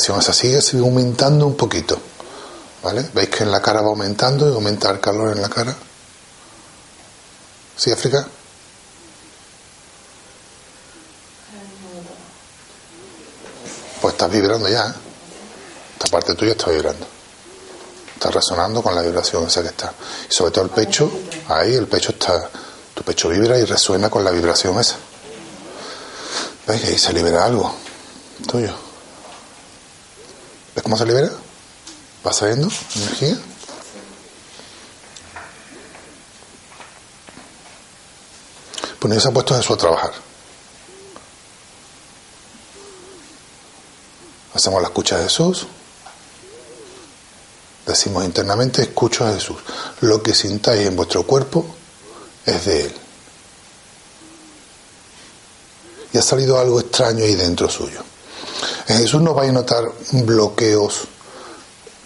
la vibración esa sigue, aumentando un poquito. ¿Vale? ¿Veis que en la cara va aumentando y aumenta el calor en la cara? ¿Sí, África? Pues estás vibrando ya. ¿eh? Esta parte tuya está vibrando. Está resonando con la vibración esa que está. Y sobre todo el pecho, ahí el pecho está. Tu pecho vibra y resuena con la vibración esa. ¿Veis ahí se libera algo tuyo? ¿Ves cómo se libera? ¿Va saliendo energía? Pues ya se ha puesto Jesús a trabajar. Hacemos la escucha de Jesús. Decimos internamente, escucho a Jesús. Lo que sintáis en vuestro cuerpo es de Él. Y ha salido algo extraño ahí dentro suyo. En Jesús no vais a notar bloqueos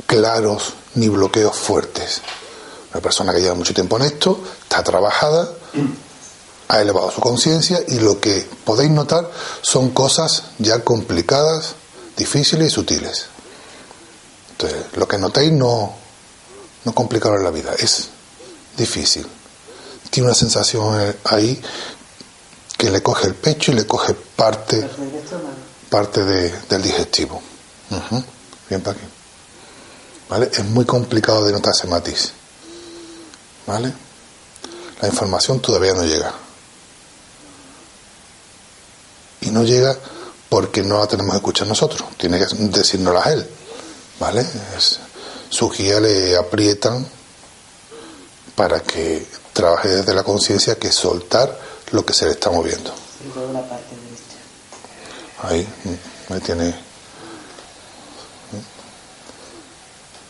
claros ni bloqueos fuertes. Una persona que lleva mucho tiempo en esto, está trabajada, ha elevado su conciencia y lo que podéis notar son cosas ya complicadas, difíciles y sutiles. Entonces, lo que notéis no, no complicaros la vida, es difícil. Tiene una sensación ahí que le coge el pecho y le coge parte, parte del digestivo. Bien para aquí. ¿Vale? Es muy complicado de notar ese matiz. ¿Vale? La información todavía no llega. Y no llega porque no la tenemos que escuchar nosotros, tiene que decírnosla a él. ¿Vale? su guía le aprietan para que trabaje desde la conciencia que soltar lo que se le está moviendo. Ahí tiene.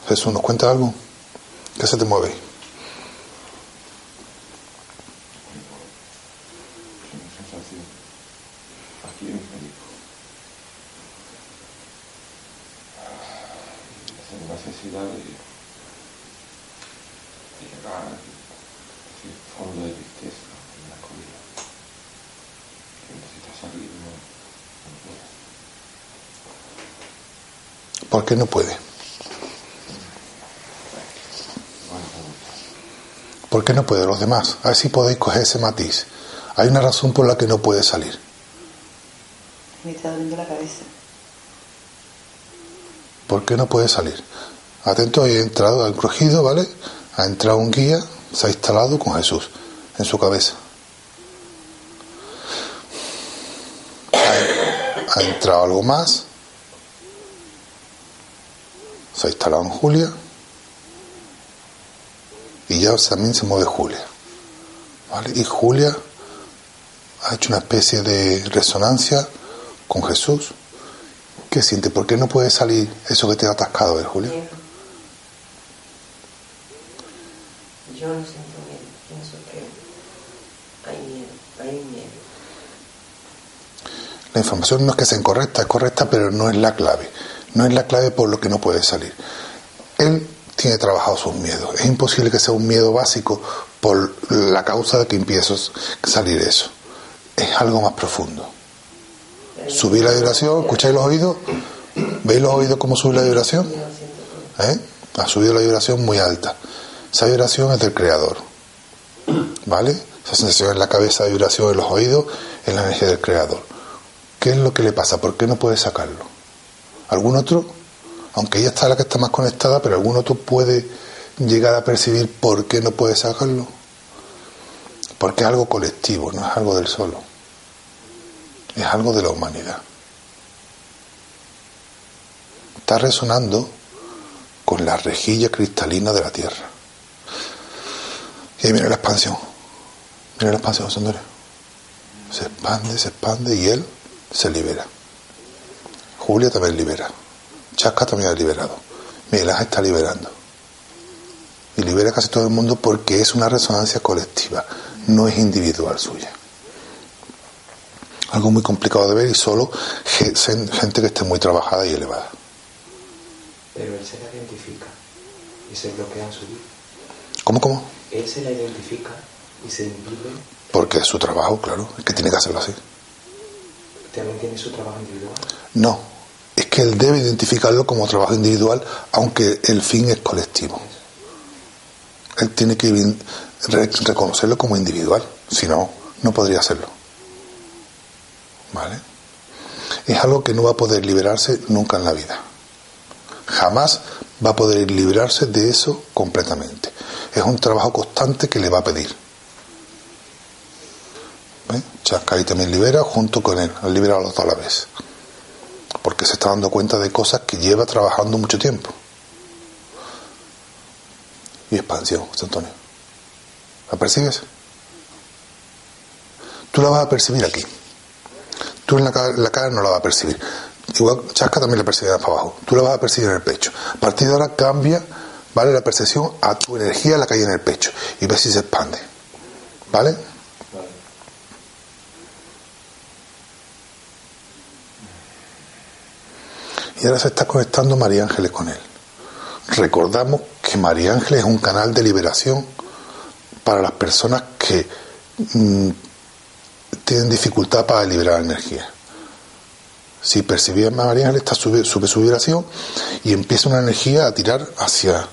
Jesús, ¿nos cuenta algo? ¿Qué se te mueve? ¿Por qué no puede? ¿Por qué no puede los demás? A ver si podéis coger ese matiz. Hay una razón por la que no puede salir. Me está doliendo la cabeza. ¿Por qué no puede salir? Atento, ha entrado, ha crujido, ¿vale? Ha entrado un guía, se ha instalado con Jesús en su cabeza. Ha, ha entrado algo más, se ha instalado en Julia y ya también se mueve Julia. ¿vale? Y Julia ha hecho una especie de resonancia con Jesús. ¿Qué siente? ¿Por qué no puede salir eso que te ha atascado, ver, Julia? Yo no siento miedo, pienso que hay miedo, hay miedo. La información no es que sea incorrecta, es correcta, pero no es la clave. No es la clave por lo que no puede salir. Él tiene trabajado sus miedos. Es imposible que sea un miedo básico por la causa de que empiece a salir eso. Es algo más profundo. Subir la vibración, ¿escucháis los oídos? ¿Veis los oídos cómo sube la vibración? ¿Eh? Ha subido la vibración muy alta. Esa vibración es del creador. ¿Vale? Esa sensación en la cabeza, vibración en los oídos, es la energía del creador. ¿Qué es lo que le pasa? ¿Por qué no puede sacarlo? ¿Algún otro? Aunque ella está la que está más conectada, pero algún otro puede llegar a percibir por qué no puede sacarlo. Porque es algo colectivo, no es algo del solo. Es algo de la humanidad. Está resonando con la rejilla cristalina de la Tierra. Y ahí viene la expansión. Viene la expansión, señores. Se expande, se expande y él se libera. Julia también libera. Chasca también ha liberado. Miguel Ángel está liberando. Y libera casi todo el mundo porque es una resonancia colectiva, no es individual suya. Algo muy complicado de ver y solo gente que esté muy trabajada y elevada. Pero él se la identifica y se bloquea en su vida. ¿Cómo, cómo? Él se la identifica y se impide. Porque es su trabajo, claro, es que tiene que hacerlo así. ¿También tiene su trabajo individual? No, es que él debe identificarlo como trabajo individual, aunque el fin es colectivo. Él tiene que reconocerlo como individual, si no, no podría hacerlo. ¿Vale? Es algo que no va a poder liberarse nunca en la vida. Jamás va a poder liberarse de eso completamente. Es un trabajo constante que le va a pedir. ¿Ves? Chascay también libera junto con él, al libera a los dos a la vez. Porque se está dando cuenta de cosas que lleva trabajando mucho tiempo. Y expansión, José Antonio. ¿La percibes? Tú la vas a percibir aquí. Tú en la cara, no la vas a percibir. Igual Chasca también la percibirá para abajo. Tú la vas a percibir en el pecho. A partir de ahora cambia, ¿vale? La percepción a tu energía la que en el pecho. Y ves si se expande. ¿Vale? Y ahora se está conectando María Ángeles con él. Recordamos que María Ángeles es un canal de liberación para las personas que mm, tienen dificultad para liberar energía. Si percibía María Ángeles, sube, sube su vibración y empieza una energía a tirar hacia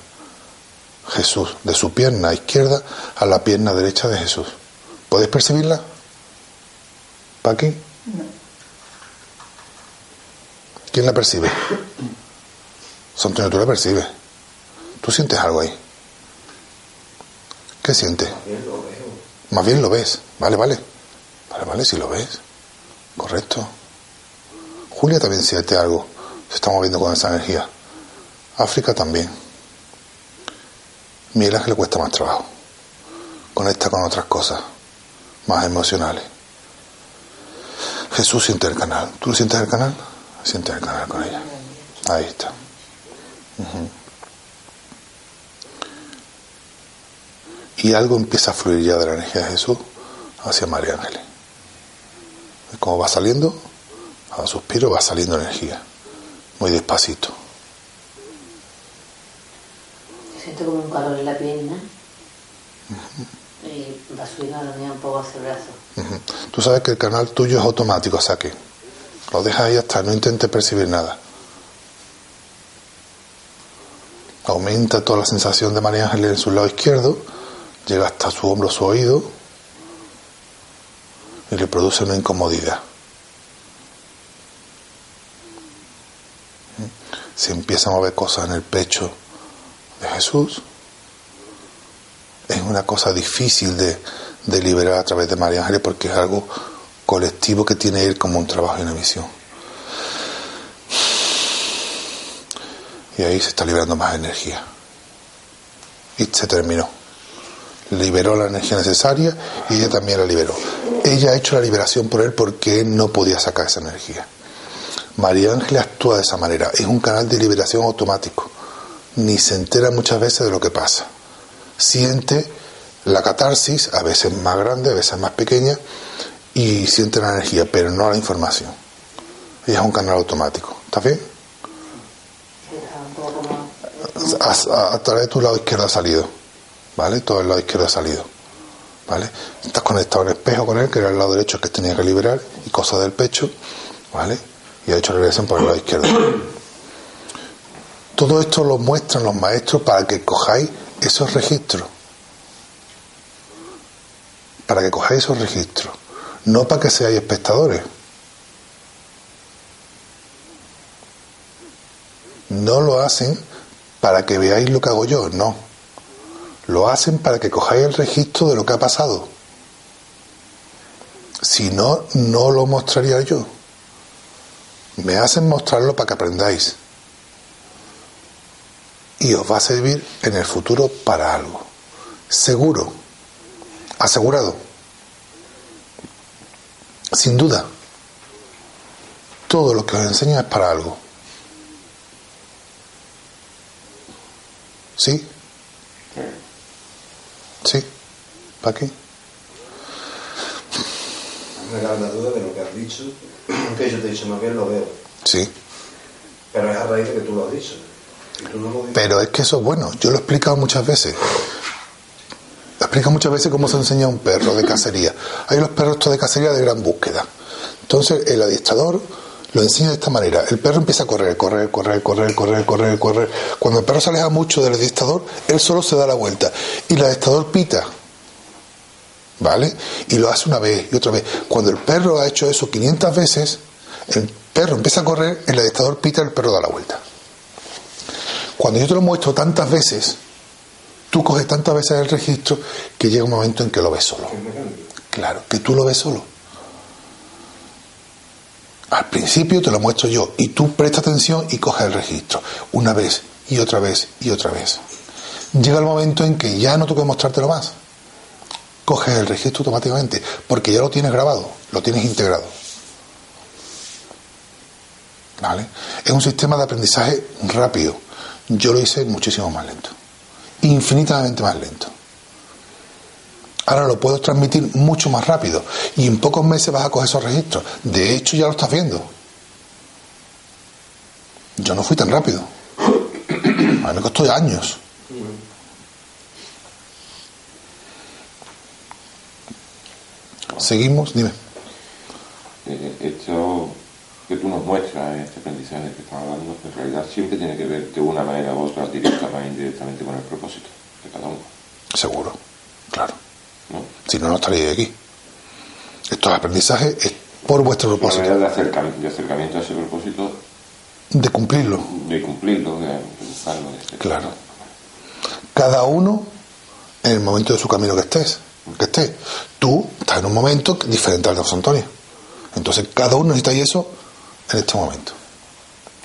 Jesús, de su pierna izquierda a la pierna derecha de Jesús. ¿Podéis percibirla? ¿Para aquí? ¿Quién la percibe? Santonio, tú la percibes. ¿Tú sientes algo ahí? ¿Qué sientes? Más bien lo veo. Más bien lo ves. Vale, vale. Vale, vale, si lo ves. Correcto. Julia también siente algo. Se está moviendo con esa energía. África también. Miguel Ángel le cuesta más trabajo. Conecta con otras cosas más emocionales. Jesús siente el canal. ¿Tú lo sientes el canal? Siente el canal con ella. Ahí está. Y algo empieza a fluir ya de la energía de Jesús hacia María Ángeles. Como va saliendo, a suspiro va saliendo energía. Muy despacito. Siento como un calor en la pierna. Y va subiendo la mía un poco hacia el brazo. Tú sabes que el canal tuyo es automático, o sea que lo dejas ahí hasta, no intentes percibir nada. Aumenta toda la sensación de María Ángeles en su lado izquierdo, llega hasta su hombro, su oído, y le produce una incomodidad. Se empieza a mover cosas en el pecho de Jesús. Es una cosa difícil de, de liberar a través de María Ángeles porque es algo colectivo que tiene él como un trabajo y una misión. Y ahí se está liberando más energía. Y se terminó. Liberó la energía necesaria y ella también la liberó. Ella ha hecho la liberación por él porque él no podía sacar esa energía. María Ángeles actúa de esa manera. Es un canal de liberación automático. Ni se entera muchas veces de lo que pasa. Siente la catarsis, a veces más grande, a veces más pequeña, y siente la energía, pero no la información. Ella es un canal automático. ¿Está bien? A, a- a través de tu lado izquierdo ha salido, ¿vale? Todo el lado izquierdo ha salido, ¿vale? Estás conectado el espejo con él, que era el lado derecho que tenía que liberar, y cosas del pecho, ¿vale? Y ha hecho regresión por el lado izquierdo. Todo esto lo muestran los maestros para que cojáis esos registros. Para que cojáis esos registros. No para que seáis espectadores. No lo hacen para que veáis lo que hago yo, no. Lo hacen para que cojáis el registro de lo que ha pasado. Si no, no lo mostraría yo. Me hacen mostrarlo para que aprendáis. Y os va a servir en el futuro para algo. Seguro. Asegurado. Sin duda. Todo lo que os enseño es para algo. ¿Sí? ¿Sí? ¿Para qué? Me da la duda de lo que has dicho, que yo te he dicho, más bien lo veo. Sí. Pero es a raíz de que tú lo has dicho. Y tú no lo dices. Pero es que eso es bueno. Yo lo he explicado muchas veces. Explica muchas veces cómo se enseña un perro de cacería. Hay los perros de cacería de gran búsqueda. Entonces el adiestrador lo enseña de esta manera. El perro empieza a correr, correr, correr, correr, correr, correr, correr. Cuando el perro se aleja mucho del adestrador, él solo se da la vuelta. Y el adestrador pita. ¿Vale? Y lo hace una vez y otra vez. Cuando el perro ha hecho eso 500 veces, el perro empieza a correr, el adestrador pita, el perro da la vuelta. Cuando yo te lo muestro tantas veces, tú coges tantas veces el registro que llega un momento en que lo ves solo. Claro, que tú lo ves solo. Al principio te lo muestro yo y tú presta atención y coges el registro. Una vez y otra vez y otra vez. Llega el momento en que ya no tengo que mostrártelo más. Coges el registro automáticamente porque ya lo tienes grabado, lo tienes integrado. ¿Vale? Es un sistema de aprendizaje rápido. Yo lo hice muchísimo más lento. Infinitamente más lento. Ahora lo puedo transmitir mucho más rápido y en pocos meses vas a coger esos registros. De hecho, ya lo estás viendo. Yo no fui tan rápido. A mí me costó años. Seguimos, dime. Eh, esto que tú nos muestras, este aprendizaje que estamos hablando, en realidad siempre tiene que ver de una manera u otra, directa o indirectamente, con el propósito de cada uno. Seguro, claro. Si no, no estaría aquí. Estos aprendizajes es por vuestro propósito. Una de acercamiento, de acercamiento a ese propósito. De cumplirlo. De cumplirlo, de, buscarlo. claro. Cada uno en el momento de su camino que estés. Que estés. Tú estás en un momento diferente al de José Antonio. Entonces, cada uno necesita eso en este momento.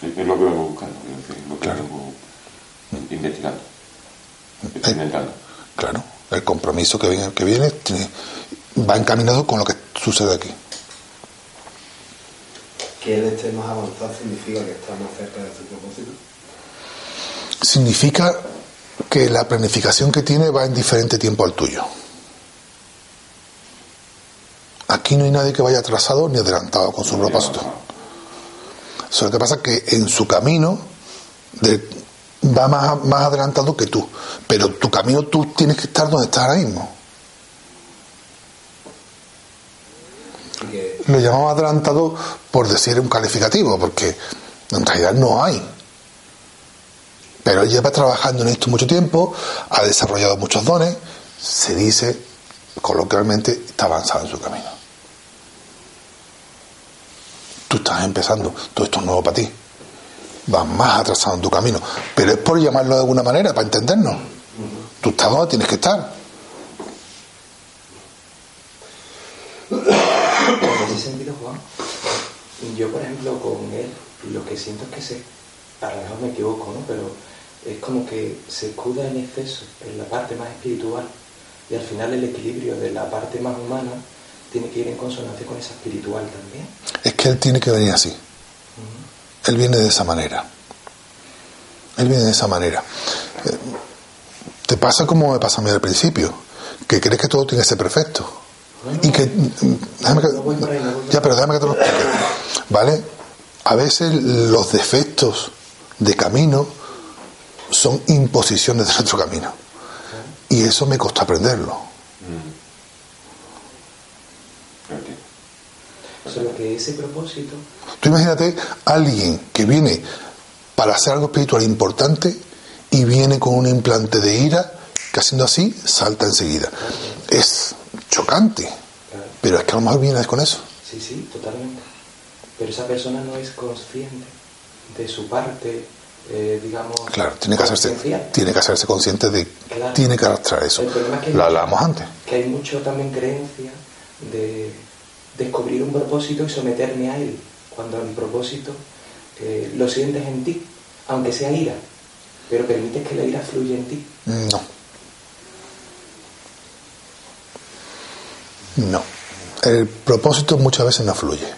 Es lo que vengo buscando, es lo que claro. vengo investigando, experimentando. Claro el compromiso que viene, que viene va encaminado con lo que sucede aquí. Que él esté más avanzado significa que está más cerca de su propósito. Significa que la planificación que tiene va en diferente tiempo al tuyo. Aquí no hay nadie que vaya atrasado ni adelantado con su propósito. Lo que pasa que en su camino de, va más, más adelantado que tú. Pero tu camino tú tienes que estar donde estás ahora mismo. Lo llamamos adelantado por decir un calificativo, porque en realidad no hay. Pero él lleva trabajando en esto mucho tiempo, ha desarrollado muchos dones, se dice coloquialmente, está avanzado en su camino. Tú estás empezando, todo esto es nuevo para ti vas más atrasado en tu camino. Pero es por llamarlo de alguna manera, para entendernos. Tú estás donde tienes que estar. En ese sentido, Juan, yo, por ejemplo, con él, lo que siento es que se, a lo mejor me equivoco, ¿no? Pero es como que se escuda en exceso en la parte más espiritual y al final el equilibrio de la parte más humana tiene que ir en consonancia con esa espiritual también. Es que él tiene que venir así. Él viene de esa manera. Él viene de esa manera. Eh, te pasa como me pasa a mí al principio, que crees que todo tiene que ser perfecto. y que. Déjame que ya, pero déjame que te lo explique. ¿Vale? A veces los defectos de camino son imposiciones de nuestro camino. Y eso me costó aprenderlo. Solo que ese propósito Tú imagínate alguien que viene para hacer algo espiritual importante y viene con un implante de ira que haciendo así salta enseguida. Es chocante, pero es que a lo mejor viene con eso. Sí, sí, totalmente. Pero esa persona no es consciente de su parte, eh, digamos. Claro, tiene que hacerse, tiene que hacerse consciente de, tiene que arrastrar eso. Lo hablábamos antes. Que hay mucho también creencia de descubrir un propósito y someterme a él cuando el propósito eh, lo sientes en ti, aunque sea ira, pero permites que la ira fluya en ti. No. No. El propósito muchas veces no fluye.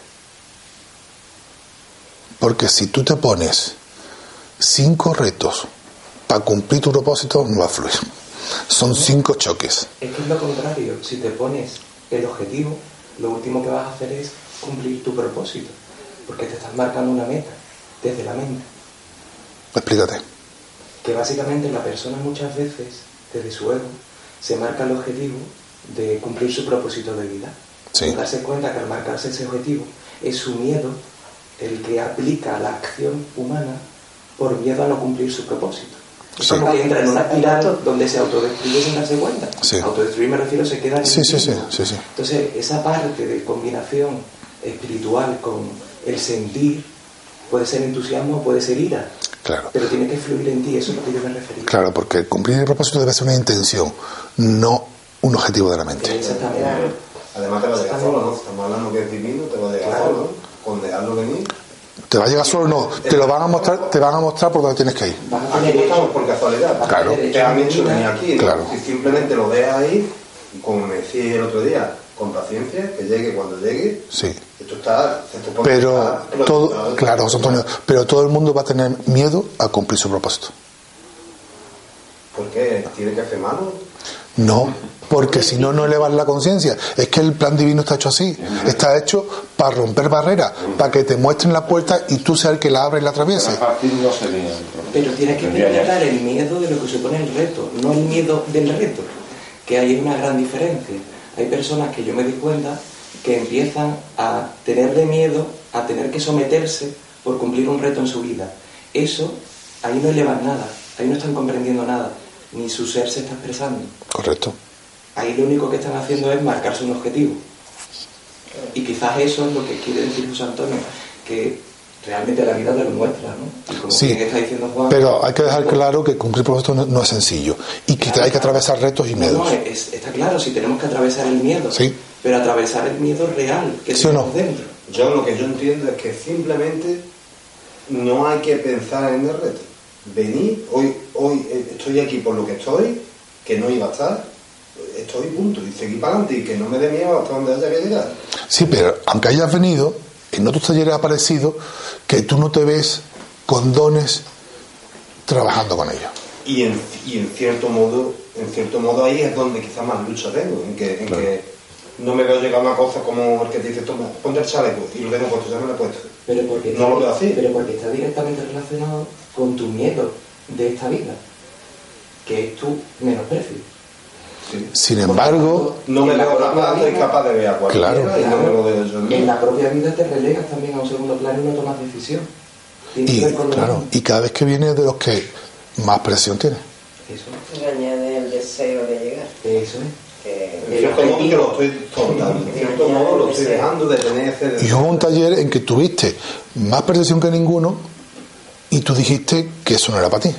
Porque si tú te pones cinco retos para cumplir tu propósito, no va a fluir. Son cinco choques. Es que es lo contrario. Si te pones el objetivo, lo último que vas a hacer es cumplir tu propósito porque te estás marcando una meta desde la mente. Explícate. Que básicamente la persona muchas veces, desde su ego, se marca el objetivo de cumplir su propósito de vida. Sí. darse cuenta que al marcarse ese objetivo es su miedo el que aplica la acción humana por miedo a no cumplir su propósito. Es Sí. como que entra en una espiral donde se autodestruye sin darse cuenta. Sí. Autodestruir me refiero, se queda en Sí, sí, sí, sí, sí. Entonces, esa parte de combinación espiritual con el sentir puede ser entusiasmo, puede ser ira, Claro. pero tiene que fluir en ti, eso es lo que yo me refería. Claro, porque cumplir el propósito debe ser una intención, no un objetivo de la mente. Exactamente. Además te a llegar solo, ¿no? Estamos hablando que es divino, te a llegar Claro. solo, con dejarlo venir. ¿Te va a llegar solo? No, te lo van a mostrar, te van a mostrar por dónde tienes que ir. Aquí estamos por casualidad. Claro. Te han hecho venir aquí. ¿no? Claro. Si simplemente lo dejas ahí, como me decías el otro día, con paciencia, que llegue cuando llegue, Sí. esto está... que Pero todo, claro, José Antonio, pero todo el mundo va a tener miedo a cumplir su propósito. ¿Por qué? ¿Tiene que hacer malo? No, porque si no, no elevas la conciencia. Es que el plan divino está hecho así. Está hecho para romper barreras, para que te muestren la puerta y tú seas el que la abre y la atraviese. Pero tienes que interpretar el miedo de lo que supone el reto, no el miedo del reto, que ahí hay una gran diferencia. Hay personas que yo me di cuenta que empiezan a tenerle miedo a tener que someterse por cumplir un reto en su vida. Eso, ahí no elevan nada, ahí no están comprendiendo nada, ni su ser se está expresando. Correcto. Ahí lo único que están haciendo es marcarse un objetivo. Y quizás eso es lo que quiere decir José Antonio, que realmente la vida te lo muestra, ¿no? Y como Sí, bien está diciendo Juan, Pero hay que dejar claro que cumplir propósito no, no es sencillo y que hay que atravesar retos y miedos. no, es- está claro, si tenemos que atravesar el miedo, Sí. pero atravesar el miedo real que ¿Sí o no? tenemos dentro. Yo lo que yo entiendo es que simplemente no hay que pensar en el reto. Venir, hoy, hoy eh, estoy aquí por lo que estoy, que no iba a estar, estoy punto, y seguir para adelante y que no me dé miedo hasta donde haya que llegar. Sí, pero aunque hayas venido, en otros talleres ha aparecido que tú no te ves con dones trabajando con ellos. Y en, y en cierto modo, en cierto modo ahí es donde quizás más lucha tengo, en que, en Claro. que no me veo llegar a una cosa como el que te dice, toma, ponte el chaleco, y lo tengo puesto, ya me lo he puesto. Pero porque, No lo veo así. pero porque está directamente relacionado con tu miedo de esta vida, que es tu menosprecio. Sin embargo, No me veo capaz, soy vida- capaz de ver a cualquiera Claro. y no me lo veo yo En la propia vida te relegas también a un segundo plano y no tomas decisión. Y claro, y cada vez que viene de los que más presión tiene. Eso, Le añade el deseo de llegar. eso es. Que En cierto modo que lo estoy soltando, en cierto modo lo estoy dejando de tener ese Y hubo un taller en que tuviste más percepción que ninguno y tú dijiste que eso no era para ti.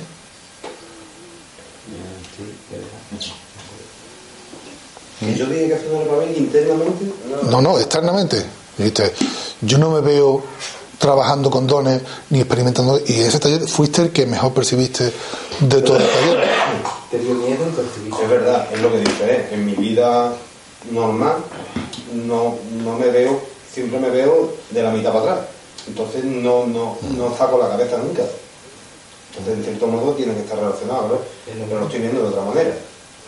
Y yo dije que para mí internamente. No, no, externamente. Dijiste, yo no me veo trabajando con dones ni experimentando. Y ese taller fuiste el que mejor percibiste de todo el taller. Te dio miedo y percibiste. Es verdad, es lo que dice, ¿eh? en mi vida normal no, no me veo, siempre me veo de la mitad para atrás. Entonces no, no, no saco la cabeza nunca. Entonces, en cierto modo, tiene que estar relacionado, ¿no? Pero lo estoy viendo de otra manera.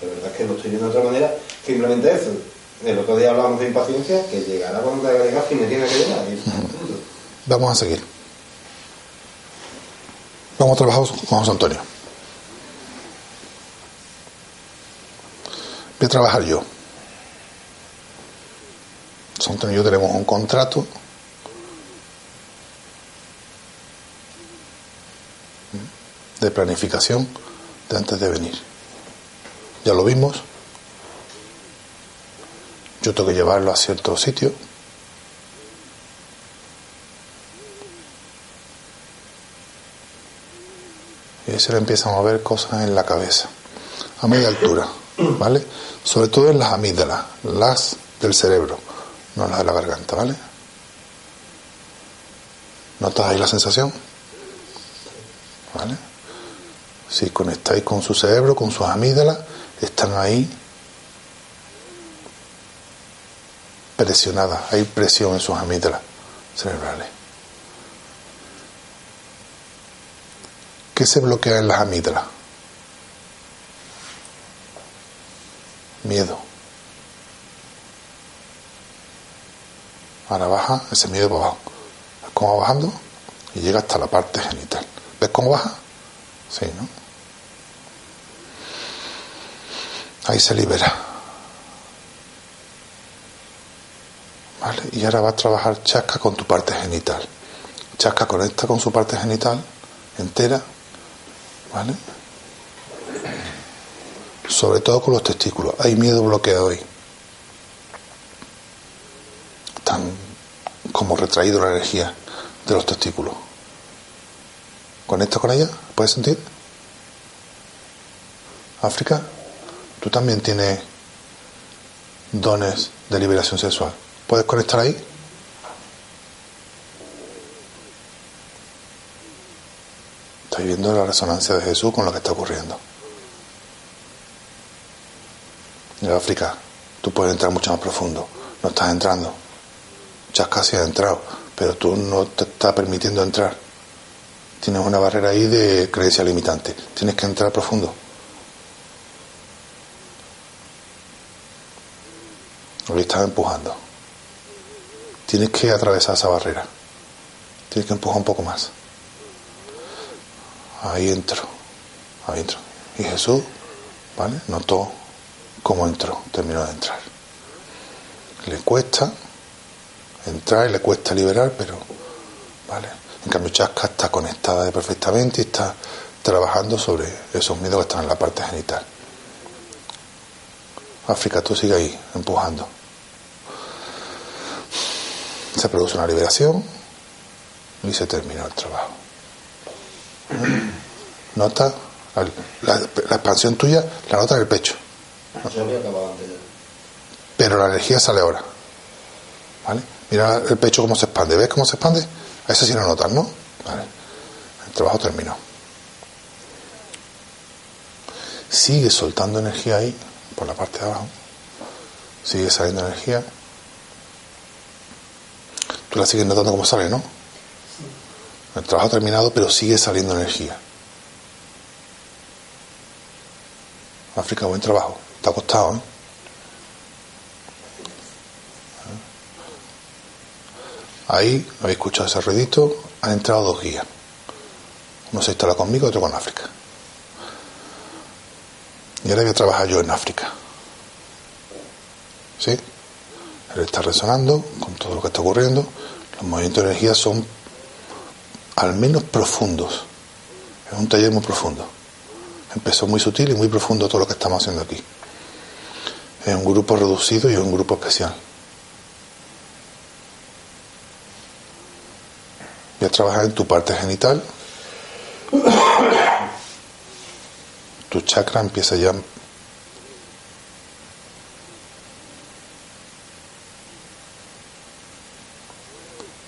De verdad es que lo estoy viendo de otra manera. Simplemente eso. El otro día hablamos de impaciencia, que llegará cuando tenga que llegar si me tiene que llegar. Vamos a seguir. Vamos a trabajar con José Antonio. Voy a trabajar yo. José Antonio y yo tenemos un contrato de planificación de antes de venir. Ya lo vimos. Yo tengo que llevarlo a cierto sitio. y ahí se le empiezan a mover cosas en la cabeza, a media altura, ¿vale? Sobre todo en las amígdalas, las del cerebro, no las de la garganta, ¿vale? ¿Notas ahí la sensación? ¿Vale? Si conectáis con su cerebro, con sus amígdalas, están ahí presionadas, hay presión en sus amígdalas cerebrales. ¿Qué se bloquea en las amígdalas? Miedo. Ahora baja ese miedo para abajo. ¿Ves cómo va bajando? Y llega hasta la parte genital. ¿Ves cómo baja? Sí, ¿no? Ahí se libera. ¿Vale? Y ahora vas a trabajar chasca con tu parte genital. Chasca conecta con su parte genital entera, ¿vale? Sobre todo con los testículos. Hay miedo bloqueado ahí. Están como retraído la energía de los testículos. ¿Conecta con ella? ¿Puedes sentir? África, tú también tienes dones de liberación sexual. ¿Puedes conectar ahí? Estáis viendo la resonancia de Jesús con lo que está ocurriendo. En África, tú puedes entrar mucho más profundo. No estás entrando. Ya casi has entrado, pero tú no te estás permitiendo entrar. Tienes una barrera ahí de creencia limitante. Tienes que entrar profundo. Lo estás empujando. Tienes que atravesar esa barrera. Tienes que empujar un poco más. Ahí entro. Ahí entro. Y Jesús, ¿vale? Notó cómo entró, terminó de entrar. Le cuesta entrar y le cuesta liberar, pero, ¿vale? En cambio, Chasca está conectada perfectamente y está trabajando sobre esos miedos que están en la parte genital. África, tú sigue ahí, empujando. Se produce una liberación y se termina el trabajo. Nota la, expansión tuya, la nota en el pecho. Pero la energía sale ahora. ¿Vale? Mira el pecho cómo se expande. ¿Ves cómo se expande? A ese sí lo notas, ¿no? Vale. El trabajo terminó. Sigue soltando energía ahí, por la parte de abajo. Sigue saliendo energía. Tú la sigues notando cómo sale, ¿no? El trabajo ha terminado, pero sigue saliendo energía. África, buen trabajo. Ha costado, ¿eh? Ahí, habéis escuchado ese ruidito, han entrado dos guías. Uno se instala conmigo, otro con África. Y ahora voy a trabajar yo en África. ¿Sí? Él está resonando con todo lo que está ocurriendo. Los movimientos de energía son al menos profundos. Es un taller muy profundo. Empezó muy sutil y muy profundo todo lo que estamos haciendo aquí. Es un grupo reducido y es un grupo especial. Voy a trabajar en tu parte genital. Tu chakra empieza ya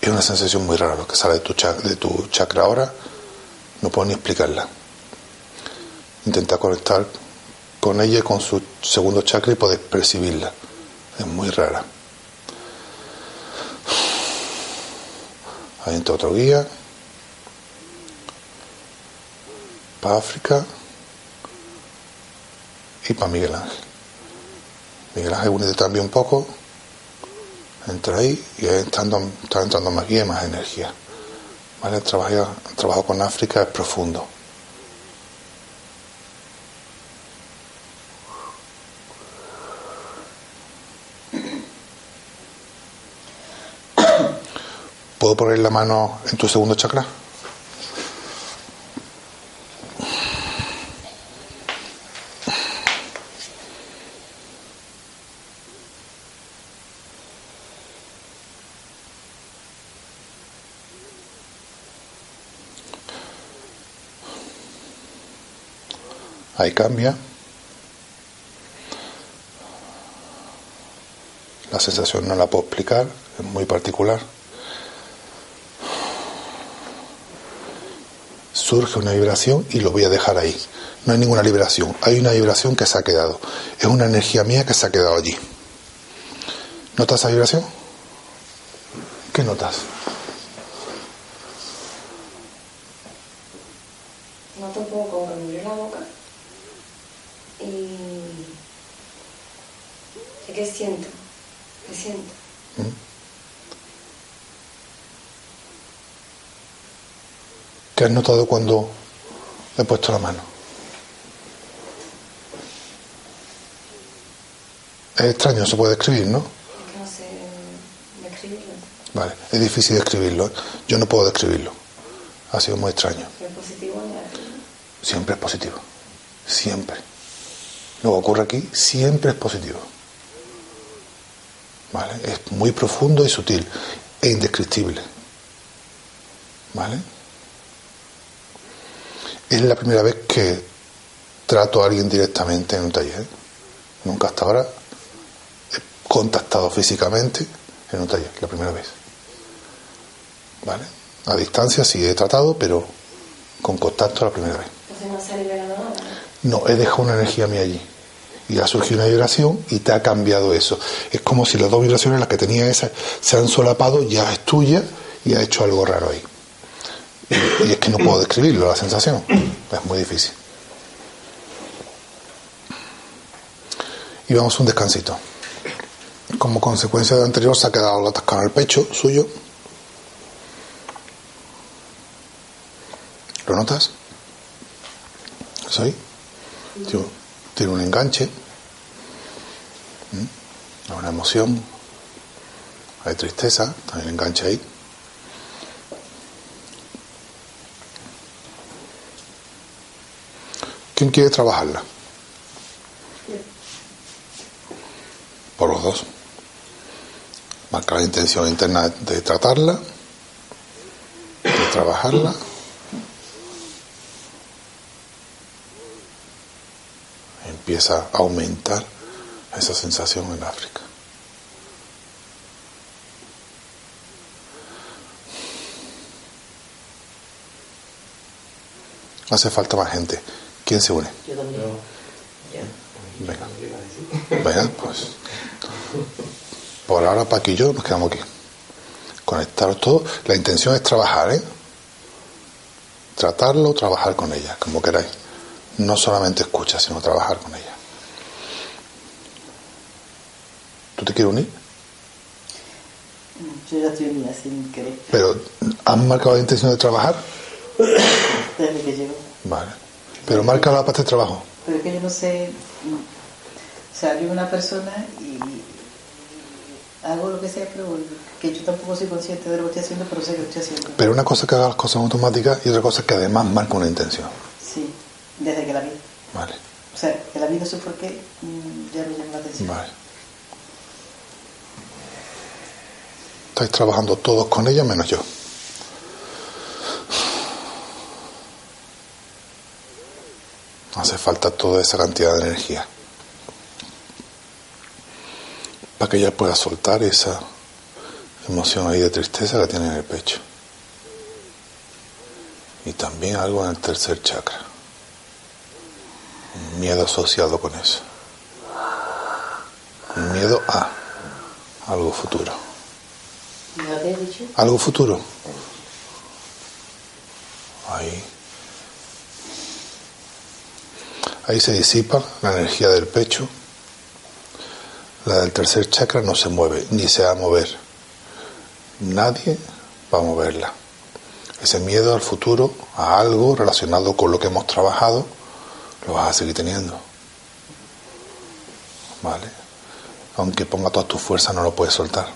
Es una sensación muy rara lo que sale de tu, chakra, de tu chakra ahora. No puedo ni explicarla. Intenta conectar con ella con su segundo chakra y poder percibirla. Es muy rara. Ahí entra otro guía. Para África. Y para Miguel Ángel. Miguel Ángel únete también un poco entra ahí y entrando, está entrando más guía y más energía. ¿Vale? El trabajo, el trabajo con África es profundo. ¿Puedo poner la mano en tu segundo chakra? Ahí cambia. La sensación no la puedo explicar, es muy particular. Surge una vibración y lo voy a dejar ahí. No hay ninguna liberación, hay una vibración que se ha quedado. Es una energía mía que se ha quedado allí. ¿Notas esa vibración? ¿Qué notas? siento, me siento. ¿Mm? ¿Qué has notado cuando he puesto la mano? Es extraño, se puede escribir, ¿no? no sé describirlo. Vale, es difícil describirlo. ¿eh? Yo no puedo describirlo. Ha sido muy extraño. ¿Es positivo? Siempre es positivo. Siempre. Lo que ocurre aquí siempre es positivo. ¿Vale? Es muy profundo y sutil e indescriptible. ¿Vale? Es la primera vez que trato a alguien directamente en un taller. Nunca hasta ahora he contactado físicamente en un taller, la primera vez. ¿Vale? A distancia sí he tratado, pero con contacto la primera vez. Entonces no se libera nada. No, he dejado una energía mía allí. Y ha surgido una vibración y te ha cambiado eso. Es como si las dos vibraciones, las que tenía esa, se han solapado, ya es tuya y ha hecho algo raro ahí. Y, es que no puedo describirlo, la sensación. Es muy difícil. Y vamos a un descansito. Como consecuencia de anterior se ha quedado atascado en el pecho suyo. ¿Lo notas? ¿Eso ahí? Tiene un enganche. ¿Mm? Una emoción. Hay tristeza, también enganche ahí. ¿Quién quiere trabajarla? Por los dos. Marcar la intención interna de tratarla, de trabajarla. Empieza a aumentar esa sensación en África. Hace falta más gente. ¿Quién se une? Yo también. Venga. Venga, pues. Por ahora, Paqui y yo nos quedamos aquí. Conectaros todos. La intención es trabajar, ¿eh? Tratarlo, trabajar con ella, como queráis. No solamente escuchar, sino trabajar con ella. ¿Tú te quieres unir? Yo ya estoy unida sin querer, Pero, ¿has marcado la intención de trabajar? desde que llego. Vale. Pero marca la parte de trabajo. Pero es que yo no sé. mm, O sea, yo una persona y hago lo que sea, pero que yo tampoco soy consciente de lo que estoy haciendo, pero sé que lo estoy haciendo. Pero una cosa es que haga las cosas automáticas y otra cosa es que además marca una intención. Sí, desde que la vi. Vale. O sea, que la vi no sé por qué, mm, ya me llama la atención. Vale. Estáis trabajando todos con ella menos yo. Hace falta toda esa cantidad de energía para que ella pueda soltar esa emoción ahí de tristeza que tiene en el pecho. Y también algo en el tercer chakra. Un miedo asociado con eso. Un miedo a algo futuro. Algo futuro. Ahí. Ahí se disipa la energía del pecho. La del tercer chakra no se mueve, ni se va a mover. Nadie va a moverla. Ese miedo al futuro, a algo relacionado con lo que hemos trabajado, lo vas a seguir teniendo. ¿Vale? Aunque ponga todas tus fuerzas, no lo puedes soltar.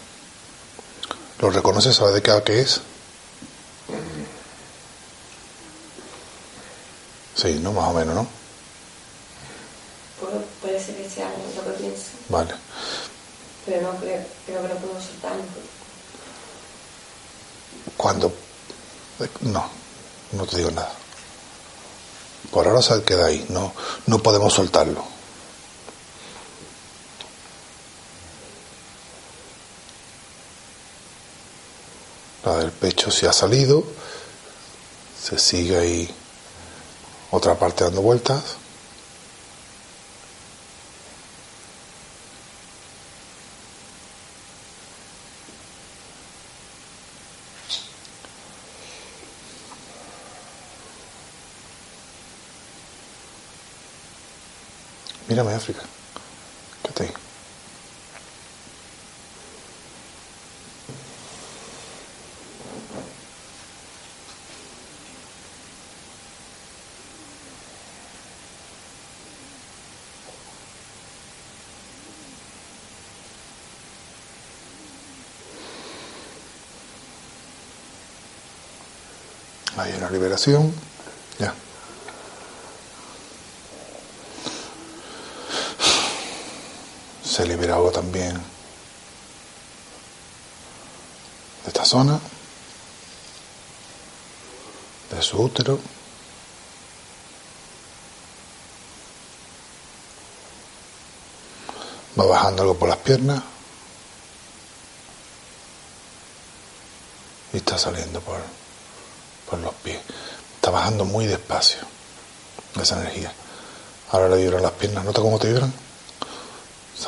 ¿Lo reconoces? ¿Sabes de qué, qué es? Sí, ¿no? Más o menos, ¿no? Puedo- puede ser que sea lo que pienso, Vale. pero no creo, creo que no puedo soltarlo. Cuando... eh, No, no te digo nada. Por ahora se queda ahí, no, no podemos soltarlo. La del pecho se ha salido, se sigue ahí otra parte dando vueltas. Mírame África. Quédate ahí. Hay una liberación. También de esta zona, de su útero. Va bajando algo por las piernas y está saliendo por, por los pies. Está bajando muy despacio esa energía. Ahora le vibran las piernas. ¿Nota cómo te vibran?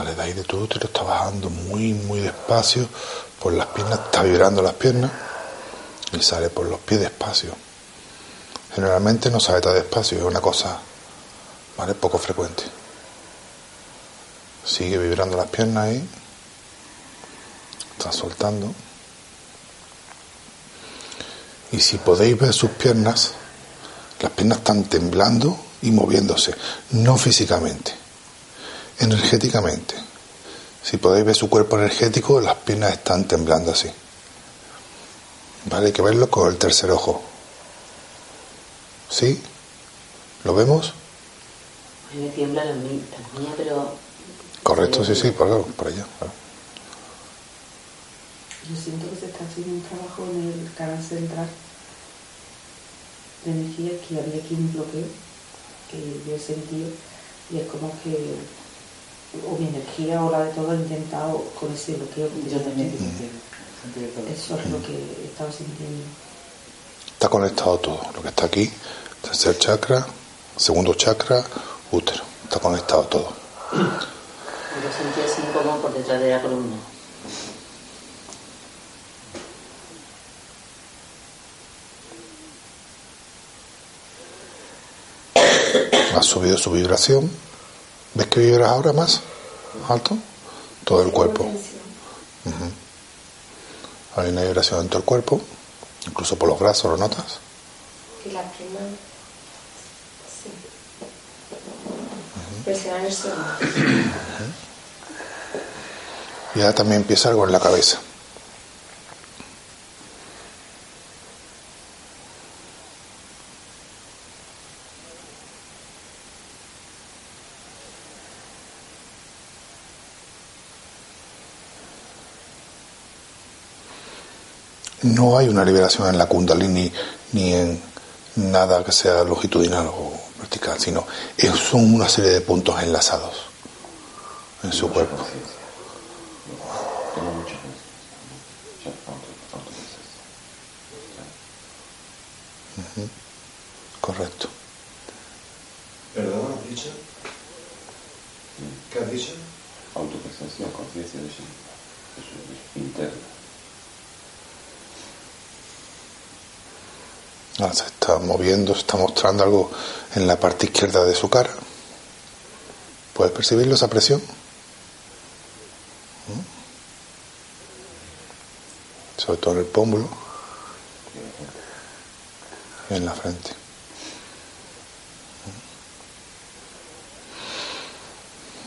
Sale de ahí de tu útero, está bajando muy, muy despacio por las piernas, está vibrando las piernas y sale por los pies despacio. Generalmente no sale tan despacio, es una cosa. Poco frecuente. Sigue vibrando las piernas ahí. Está soltando. Y si podéis ver sus piernas, las piernas están temblando y moviéndose, no físicamente, energéticamente. Si podéis ver su cuerpo energético, las piernas están temblando así. Vale, hay que verlo con el tercer ojo. ¿Sí? ¿Lo vemos? A mí me tiembla la mía, pero Correcto, sí, sí, por, por allá. claro. Yo siento que se está haciendo un trabajo en el canal central de energía, que había aquí un bloqueo que yo he sentido y es como que o mi energía o la de todo he intentado con ese bloqueo. que Yo también. Eso es lo que he estado sintiendo. Está conectado todo. Lo que está aquí, tercer chakra, segundo chakra, útero. Está conectado todo. yo sentí así como por detrás de la columna. Ha subido su vibración. ¿Ves que vibras ahora más alto? Todo el cuerpo. Hay una vibración en todo el cuerpo, incluso por los brazos, ¿lo notas? Y la prima. Sí. Presionar el suelo. Y ahora también empieza algo en la cabeza. No hay una liberación en la kundalini ni en nada que sea longitudinal o vertical, sino son una serie de puntos enlazados en su cuerpo. conciencia. Tengo mucha conciencia. Mucha auto- autoconciencia. Correcto. ¿Perdón, has dicho? ¿Qué has dicho? Autopresencia, conciencia de sí. Eso es interna. Ahora se está moviendo, se está mostrando algo en la parte izquierda de su cara. ¿Puedes percibirlo, esa presión? ¿Mm? Sobre todo en el pómulo y en la frente.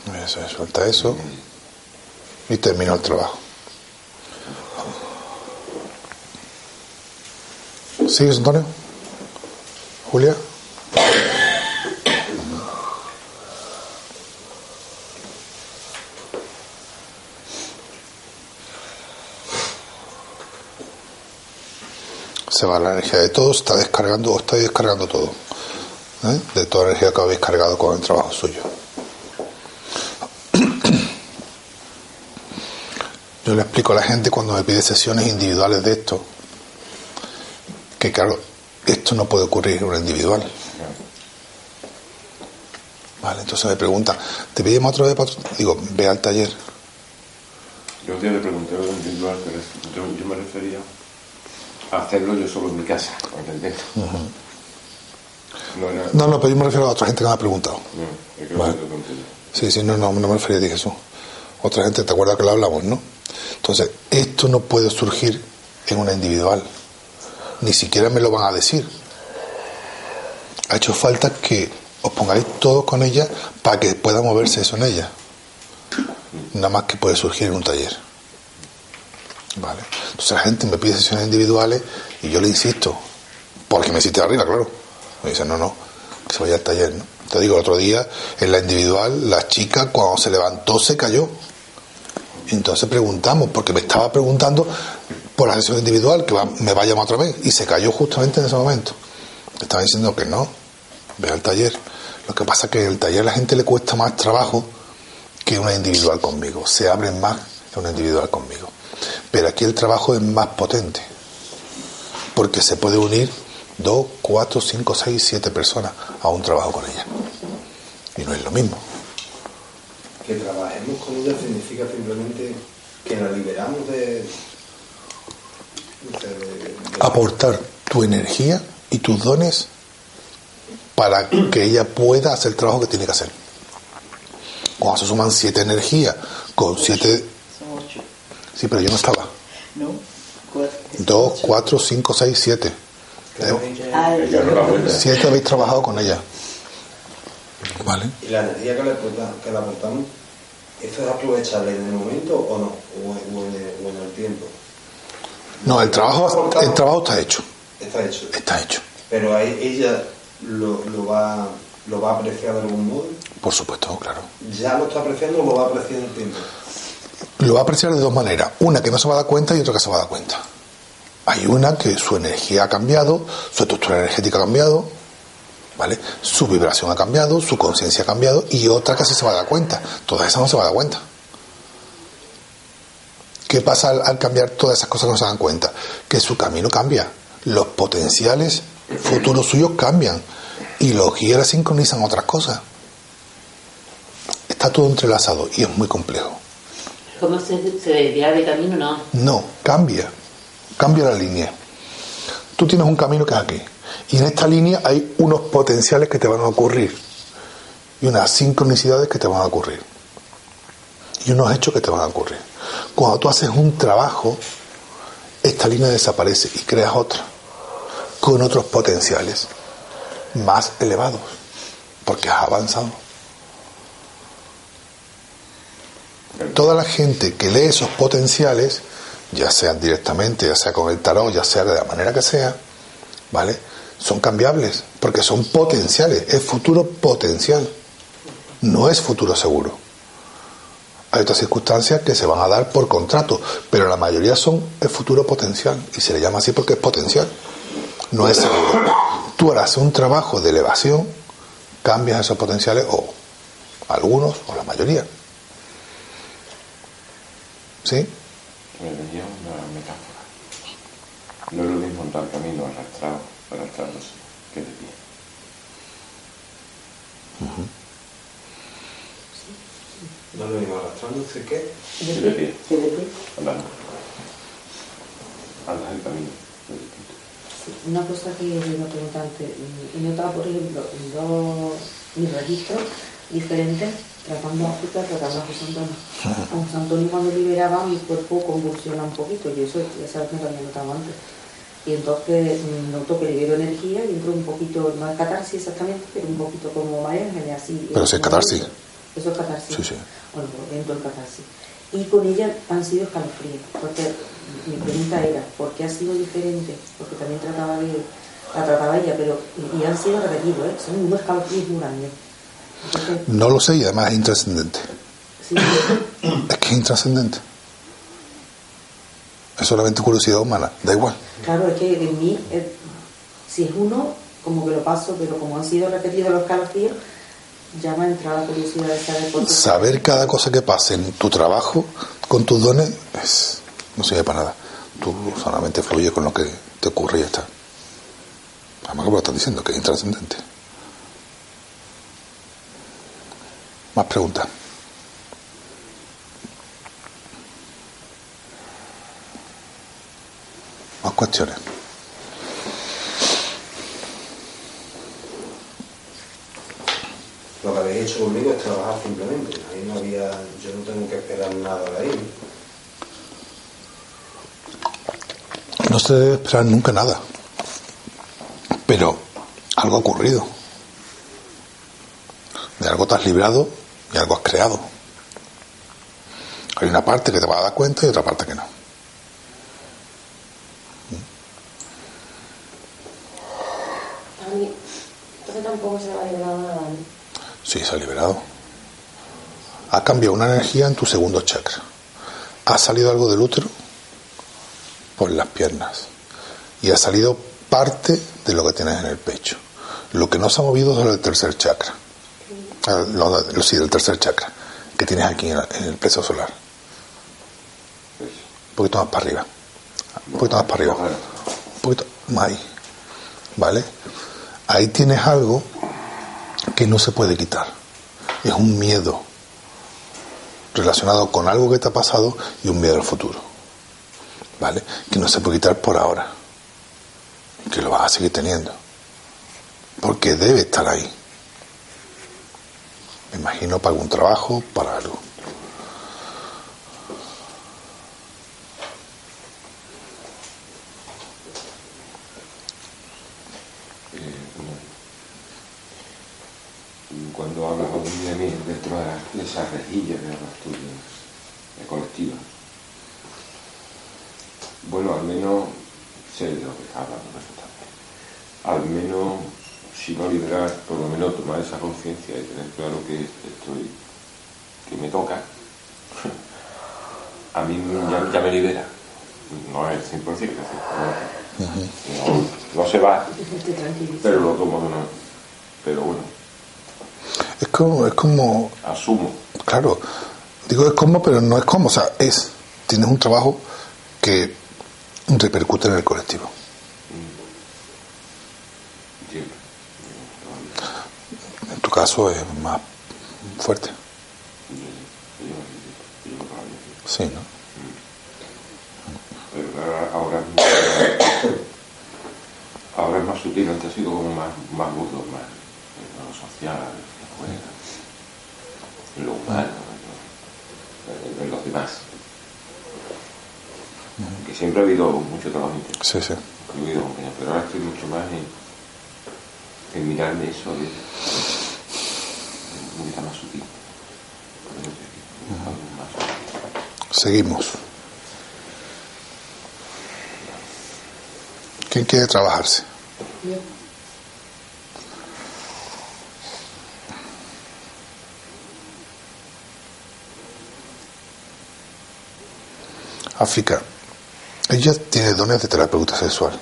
¿Mm? Eso, es, suelta eso y terminó el trabajo. ¿Sigues, Antonio? Julia. Se va la energía de todo, está descargando o está descargando todo. ¿eh? De toda la energía que habéis cargado con el trabajo suyo. Yo le explico a la gente cuando me pide sesiones individuales de esto, que claro, esto no puede ocurrir en una individual. Vale, entonces me preguntan, ¿te pedimos otra vez? para otro?". Digo, ve al taller. Yo un día le pregunté a lo individual, pero yo, yo me refería a hacerlo yo solo en mi casa, ¿me entiendes? No. No, no, pero yo me refiero a otra gente que me ha preguntado. No, yo creo Vale. que te conté yo. Sí, sí, no, no, no me refería a ti, Jesús. Otra gente, ¿te acuerdas que lo hablamos, no? Entonces, esto no puede surgir en una individual. Ni siquiera me lo van a decir. Ha hecho falta que os pongáis todos con ella para que pueda moverse eso en ella. Nada más que puede surgir en un taller. Vale. Entonces la gente me pide sesiones individuales y yo le insisto, Porque me hiciste arriba, claro. Me dice, no, no, que se vaya al taller. Te digo, el otro día, en la individual, la chica cuando se levantó se cayó. Entonces preguntamos, porque me estaba preguntando por la sesión individual, que me va a llamar otra vez, y se cayó justamente en ese momento. Estaba diciendo que no, ve al taller. Lo que pasa es que en el taller a la gente le cuesta más trabajo que una individual conmigo. Se abren más que una individual conmigo. Pero aquí el trabajo es más potente. Porque se puede unir dos, cuatro, cinco, seis, siete personas a un trabajo con ella. Y no es lo mismo. Que trabajemos con ella significa simplemente que la liberamos de. Aportar tu energía y tus dones para que ella pueda hacer el trabajo que tiene que hacer. Cuando se suman siete energías con siete. Son ocho. Sí, pero yo no estaba. ¿No? Cuatro. Dos, cuatro, cinco, seis, siete. Claro, ella- Ah. Siete habéis trabajado con ella. ¿Vale? Y la energía que le, aporta- que le aportamos, ¿eso es aprovechable en el momento o no? O, en- o en, el, o en el tiempo. No, el trabajo, el trabajo está hecho. Está hecho. Está hecho. Pero ella lo, lo, va, lo va a apreciar de algún modo. Por supuesto, claro. Ya lo está apreciando o lo va a apreciar en el tiempo. Lo va a apreciar de dos maneras. Una que no se va a dar cuenta y otra que se va a dar cuenta. Hay una que su energía ha cambiado, su estructura energética ha cambiado, ¿vale? Su vibración ha cambiado, su conciencia ha cambiado y otra que sí se va a dar cuenta. Todas esas no se va a dar cuenta. ¿Qué pasa al, al cambiar todas esas cosas que no se dan cuenta? Que su camino cambia. Los potenciales futuros suyos cambian y los guías sincronizan otras cosas. Está todo entrelazado y es muy complejo. ¿Cómo se, se desvía de camino? No. No, cambia. Cambia la línea. Tú tienes un camino que es aquí. Y en esta línea hay unos potenciales que te van a ocurrir. Y unas sincronicidades que te van a ocurrir. Y unos hechos que te van a ocurrir. Cuando tú haces un trabajo, esta línea desaparece y creas otra. Con otros potenciales más elevados. Porque has avanzado. Toda la gente que lee esos potenciales, ya sea directamente, ya sea con el tarot, ya sea de la manera que sea, ¿vale? Son cambiables, porque son potenciales, es futuro potencial, no es futuro seguro. Hay otras circunstancias que se van a dar por contrato, pero la mayoría son el futuro potencial, y se le llama así porque es potencial, no es seguro. Tú harás un trabajo de elevación, cambias esos potenciales, o algunos, o la mayoría. ¿Sí? Energía es una metáfora. No es lo mismo andar camino arrastrado, arrastrándose, que de pie. No lo mismo arrastrándose. Que de pie. De pie. Andando. Andas el camino. distinto. Una cosa que yo me pregunté antes, he notado, por ejemplo, en dos mis registros diferentes, tratando a África, tratando a José Antonio. A José Antonio cuando liberaba mi cuerpo convulsiona un poquito, y eso ya sabes que lo había notado antes. Y entonces mm, noto que libero energía y entro un poquito, no es catarsis exactamente, pero un poquito como Ángeles, así. Pero si es catarsis. Eso es catarsis. Sí, sí. Bueno, pues entro en catarsis. Y con ella han sido escalofríos, porque mi pregunta era, ¿por qué ha sido diferente? Porque también trataba de, la trataba ella, pero, y, y han sido repetidos, ¿eh? son unos escalofríos muy grandes. Entonces, No lo sé y además es intrascendente. sí, Es que es intrascendente. Es solamente curiosidad humana, da igual. claro, es que en mí, eh, si es uno, como que lo paso, pero como han sido repetidos los escalofríos, ya me ha entrado curiosidad de saber por qué. Saber cada cosa que pase en tu trabajo, con tus dones, es, no sirve para nada. Tú solamente fluyes con lo que te ocurre y ya está. Además, como lo están diciendo, que es intrascendente. Más preguntas. Más cuestiones. lo que habéis hecho conmigo es trabajar simplemente. Ahí no había, yo no tengo que esperar nada de ahí. No se debe esperar nunca nada. Pero algo ha ocurrido. De algo te has librado y algo has creado. Hay una parte que te va a dar cuenta y otra parte que no. Entonces tampoco se va a librar nada. Sí, se ha liberado. Ha cambiado una energía en tu segundo chakra. Ha salido algo del útero por las piernas. Y ha salido parte de lo que tienes en el pecho. Lo que no se ha movido es el tercer chakra. Ah, lo- sí, el tercer chakra. Que tienes aquí en, el plexo solar. Un poquito más para arriba. Un poquito más para arriba. Un poquito más ahí. ¿Vale? Ahí tienes algo que no se puede quitar. Es un miedo relacionado con algo que te ha pasado y un miedo al futuro. ¿Vale? Que no se puede quitar por ahora. Que lo vas a seguir teniendo. Porque debe estar ahí. Me imagino para algún trabajo, para algo. Cuando hablas hoy de mí dentro de, esas rejillas de los estudios de colectivas, bueno, al menos sé de lo que está hablando perfectamente. Al menos, si no liberar, por lo menos tomar esa conciencia y tener claro que estoy, que me toca, a mí ya, ya me libera. No es 100%, es decir, no, no se va, pero lo tomo de una Pero bueno, Es como, es como, asumo. claro, digo es como, pero no es como, o sea, es. Tienes un trabajo que repercute en el colectivo. En tu caso es más fuerte. Sí, ¿no? Ahora, ahora, es más sutil, antes ha sido como más, más burdo, más en lo social, afuera, en lo humano, en, en los demás. Que siempre ha habido mucho trabajo interno, Sí, sí. pero ahora estoy mucho más en, en mirarme eso de, un poquito más sutil. Algo más sutil. Seguimos. ¿Quién quiere trabajarse? Yo. África. Ella tiene dones de terapeuta sexual.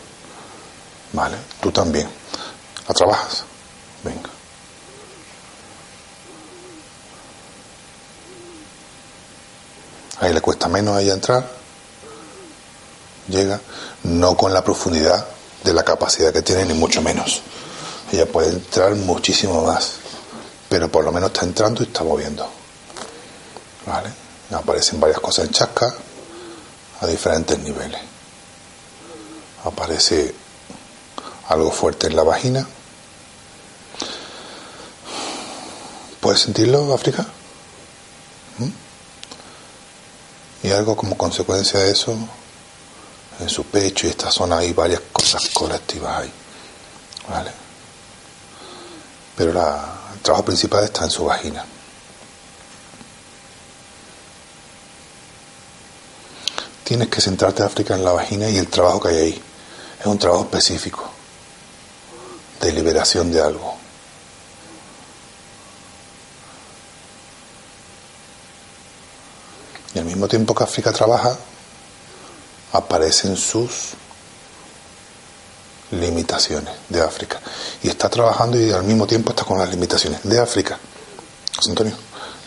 Vale, tú también. ¿La trabajas? Venga. Ahí le cuesta menos a ella entrar. Llega, no con la profundidad de la capacidad que tiene, ni mucho menos. Ella puede entrar muchísimo más, pero por lo menos está entrando y está moviendo. ¿Vale? Aparecen varias cosas en chasca a diferentes niveles. Aparece algo fuerte en la vagina. ¿Puedes sentirlo, África? ¿Mm? Y algo como consecuencia de eso, en su pecho y esta zona hay varias cosas colectivas ahí. ¿Vale? Pero la- el trabajo principal está en su vagina. Tienes que centrarte, África, en la vagina y el trabajo que hay ahí. Es un trabajo específico de liberación de algo. Y al mismo tiempo que África trabaja, aparecen sus limitaciones de África. Y está trabajando y al mismo tiempo está con las limitaciones de África. José Antonio,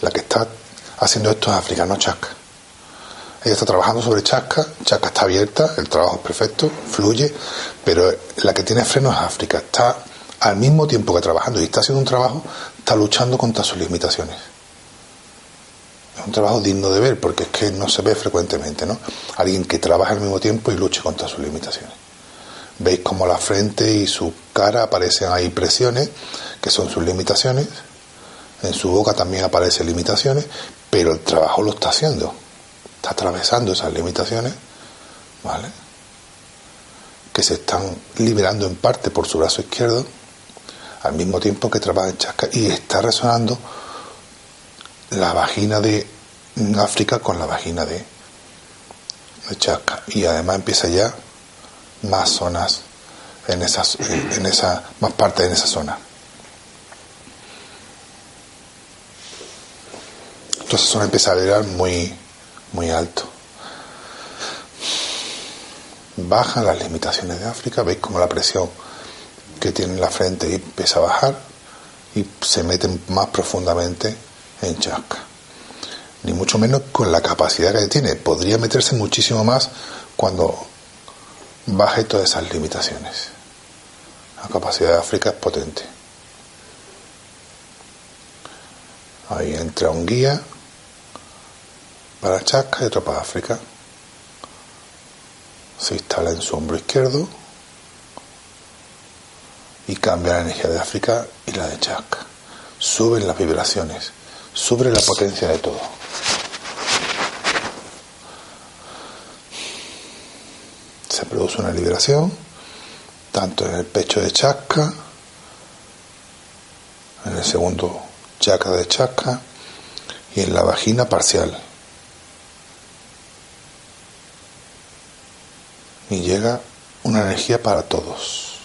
la que está haciendo esto es África, no Chasca. Ella está trabajando sobre Chasca, Chasca está abierta, el trabajo es perfecto, fluye, pero la que tiene freno es África. Está al mismo tiempo que trabajando y está haciendo un trabajo, está luchando contra sus limitaciones. Es un trabajo digno de ver porque es que no se ve frecuentemente, ¿no? Alguien que trabaja al mismo tiempo y luche contra sus limitaciones. Veis como la frente y su cara aparecen ahí presiones, que son sus limitaciones. En su boca también aparecen limitaciones, pero el trabajo lo está haciendo. Está atravesando esas limitaciones, ¿vale? Que se están liberando en parte por su brazo izquierdo, al mismo tiempo que trabaja en chasca y está resonando la vagina de África con la vagina de, de Chasca. Y además empieza ya más zonas en esas, en esa, más partes en esa zona. Esa zona empieza a vibrar muy, muy alto. Bajan las limitaciones de África, veis como la presión que tiene en la frente empieza a bajar y se meten más profundamente en Chasca. Ni mucho menos con la capacidad que tiene. Podría meterse muchísimo más cuando baje todas esas limitaciones. La capacidad de África es potente. Ahí entra un guía para Chasca y otro para África. Se instala en su hombro izquierdo y cambia la energía de África y la de Chasca. Suben las vibraciones, sube la potencia de todo. Se produce una liberación, tanto en el pecho de Chasca, en el segundo chakra de Chakra y en la vagina parcial. Y llega una energía para todos.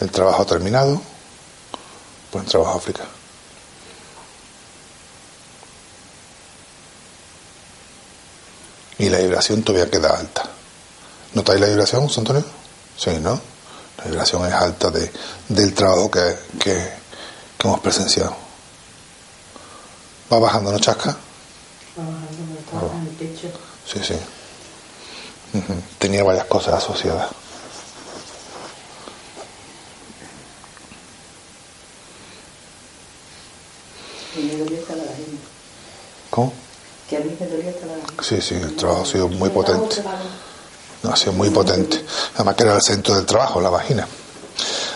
El trabajo terminado. Buen trabajo, África. Y la vibración todavía queda alta. ¿Notáis la vibración, Antonio? Sí, ¿no? La vibración es alta de, del trabajo que, que hemos presenciado. ¿Va bajando, no chasca? Va bajando, me en el pecho. Sí, sí. Tenía varias cosas asociadas. Y me dolió hasta la vagina. ¿Cómo? Que a mí me dolía hasta la vagina. Sí, sí, el trabajo ha sido muy potente. No, ha sido muy potente. Además que era el centro del trabajo, la vagina.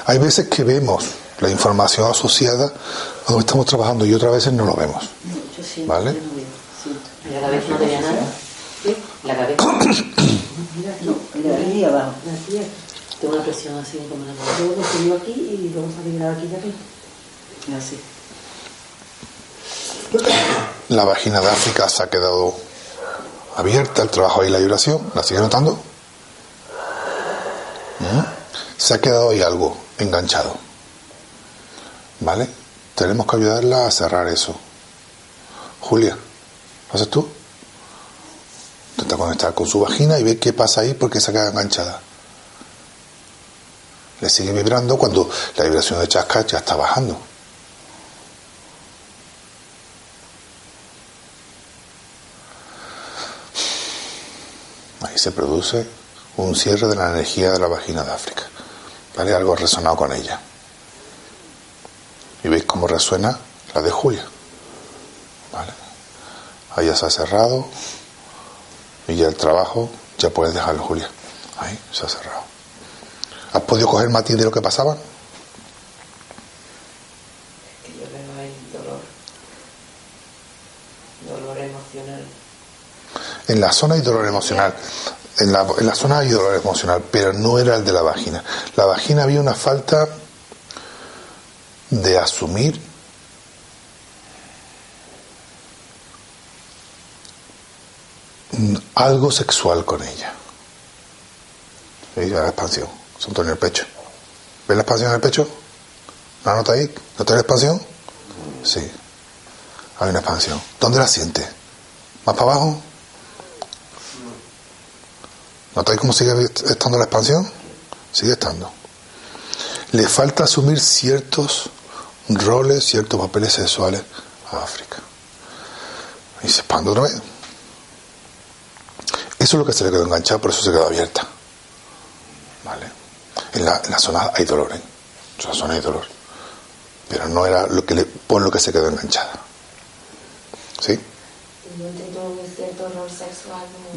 Hay veces que vemos la información asociada a donde estamos trabajando y otras veces no lo vemos. Yo ¿Vale? yo no veo, siento. ¿En la cabeza no te veía nada? ¿La cabeza? Mira, No, la abajo. Tengo una presión así como la mano. Luego lo subió aquí y luego se ha liberado aquí y aquí. Así. La vagina de África se ha quedado abierta, el trabajo y la vibración. ¿La sigue notando? ¿Mm? Se ha quedado ahí algo enganchado. ¿Vale? Tenemos que ayudarla a cerrar eso. Julia, ¿lo haces tú? Intenta conectar con su vagina y ve qué pasa ahí porque se queda enganchada. Le sigue vibrando cuando la vibración de chasca ya está bajando. Ahí se produce un cierre de la energía de la vagina de África. ¿Vale? Algo ha resonado con ella. Y veis cómo resuena la de Julia. ¿Vale? Ahí ya se ha cerrado. Y ya el trabajo, ya puedes dejarlo, Julia. Ahí se ha cerrado. ¿Has podido coger matiz de lo que pasaba? que yo veo ahí dolor. Dolor emocional. En la zona hay dolor emocional. En la, en la zona hay dolor emocional, pero no era el de la vagina. La vagina había una falta de asumir algo sexual con ella. ¿Veis? La expansión. Se en el pecho. ¿Ves la expansión en el pecho? ¿La nota ahí? ¿Nota la expansión? Sí. Hay una expansión. ¿Dónde la siente? ¿Más para abajo? ¿Notáis cómo sigue estando la expansión? Sigue estando. Le falta asumir ciertos roles, ciertos papeles sexuales a África. Y se expande otra vez. Eso es lo que se le quedó enganchado, por eso se quedó abierta. ¿Vale? En la, en la zona hay dolor, ¿eh? En la zona hay dolor. Pero no era lo que le, por lo que se quedó enganchada. ¿Sí?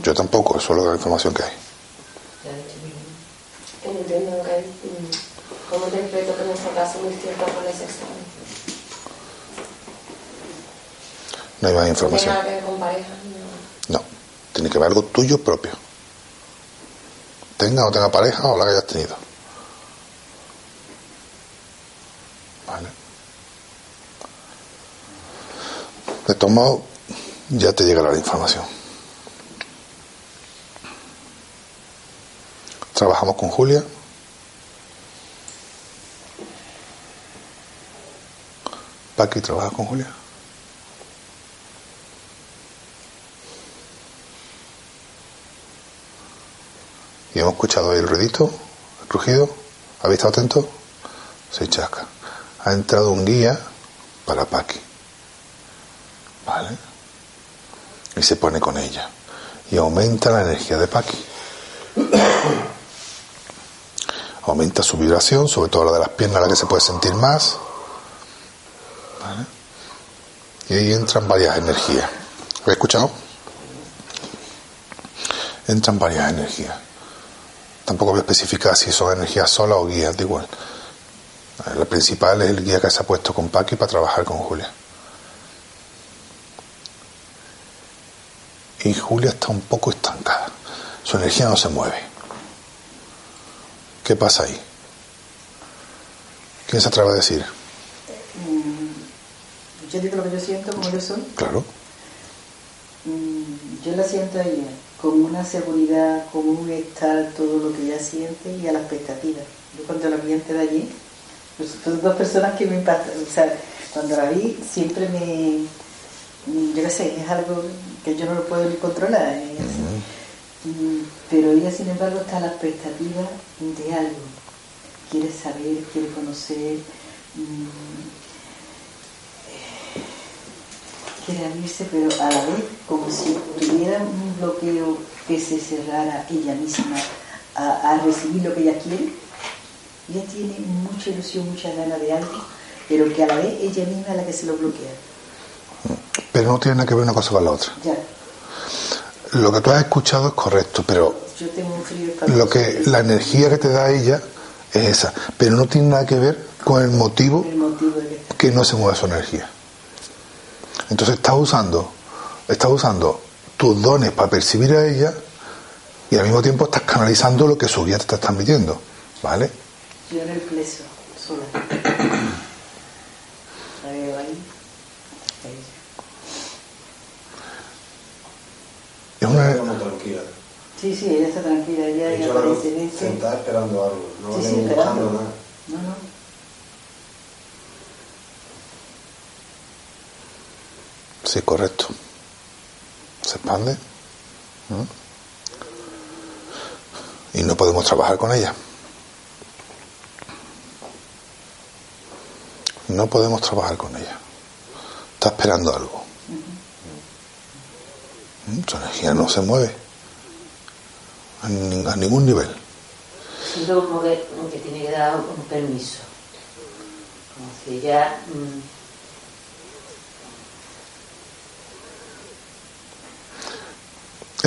Yo tampoco, eso es la información que hay. He dicho bien. que en este caso un cierto roles sexuales. No hay más No tiene información. nada que ver con pareja. No. No, tiene que haber algo tuyo propio. Tenga o tenga pareja o la que hayas tenido. Vale. De todos modos, ya te llegará la información. Trabajamos con Julia. Paqui trabaja con Julia. Y hemos escuchado ahí el ruidito, el crujido. ¿Habéis estado atentos? Se chasca. Ha entrado un guía para Paqui. ¿Vale? Y se pone con ella. Y aumenta la energía de Paqui. aumenta su vibración, sobre todo la de las piernas, la que se puede sentir más. Y ahí entran varias energías. ¿Habéis escuchado? Entran varias energías. Tampoco voy a especificar si son energías solas o guías, da igual. La principal es el guía que se ha puesto con Paqui para trabajar con Julia. Y Julia está un poco estancada. Su energía no se mueve. ¿Qué pasa ahí? ¿Quién se atreve a decir? Yo digo lo que yo siento, como yo soy. Claro. Mm, Yo la siento a ella con una seguridad, con un estar, todo lo que ella siente y a la expectativa. Yo cuando la vi antes de allí, pues, son dos personas que me impactan. O sea, cuando la vi siempre me... mm, Yo qué sé, es algo que yo no lo puedo ni controlar. así. Mm, Pero ella, sin embargo, está a la expectativa de algo. Quiere saber, quiere conocer, quiere abrirse, pero a la vez como si tuviera un bloqueo que se cerrara ella misma a, a recibir lo que ella quiere. Ella tiene mucha ilusión, mucha gana de algo, pero que a la vez ella misma es la que se lo bloquea. Pero no tiene nada que ver una cosa con la otra. Ya, Lo que tú has escuchado es correcto, pero yo tengo un frío lo que la energía que te da ella es esa, pero no tiene nada que ver con el motivo El motivo de que que no se mueve su energía. Entonces estás usando, estás usando tus dones para percibir a ella y al mismo tiempo estás canalizando lo que su guía te está transmitiendo, ¿vale? yo en el pleso, sola. La veo ahí. ahí. Es una, tranquila. Sí, sí, ella está tranquila, ella, ella la veo aparentemente... sentada esperando algo. No Sí, sí, buscando esperando. nada. No, no. Sí, correcto. Se expande ¿no? y no podemos trabajar con ella. No podemos trabajar con ella. Está esperando algo. ¿Mm? Su energía no se mueve a, nin- a ningún nivel. Siento como que, que tiene que dar un permiso. Como si ella. mm,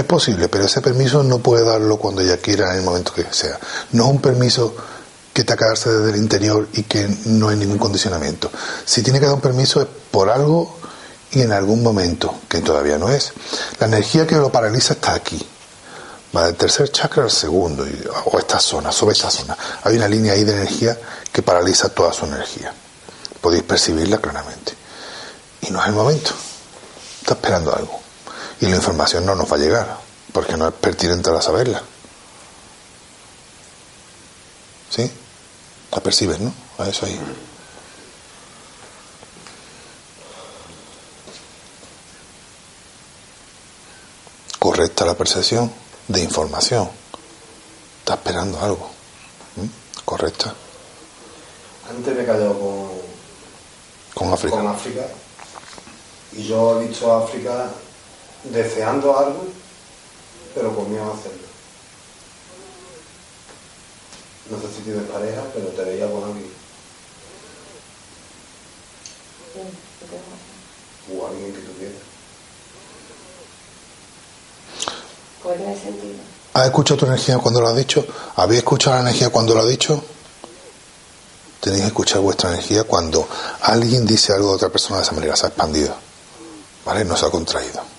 Es posible, pero ese permiso no puede darlo cuando ella quiera en el momento que sea. No es un permiso que te acabarse desde el interior y que no hay ningún condicionamiento. Si tiene que dar un permiso es por algo y en algún momento, que todavía no es. La energía que lo paraliza está aquí. Va del tercer chakra al segundo, o esta zona, sobre esta zona. Hay una línea ahí de energía que paraliza toda su energía. Podéis percibirla claramente. Y no es el momento. Está esperando algo. Y la información no nos va a llegar, porque no es pertinente a saberla. ¿Sí? La percibes, ¿no? A eso ahí. Correcta la percepción de información. Está esperando algo. ¿Mm? Correcta. Antes me he callado con, Con África. con África. Y yo he visto a África deseando algo, pero con miedo a hacerlo. No sé si tienes pareja, pero te veía con alguien. O alguien que tú quieras. ¿Cuál es el sentido? ¿Has escuchado tu energía cuando lo has dicho? ¿Habéis escuchado la energía cuando lo ha dicho? Tenéis que escuchar vuestra energía cuando alguien dice algo de otra persona de esa manera, se ha expandido. ¿Vale? No se ha contraído.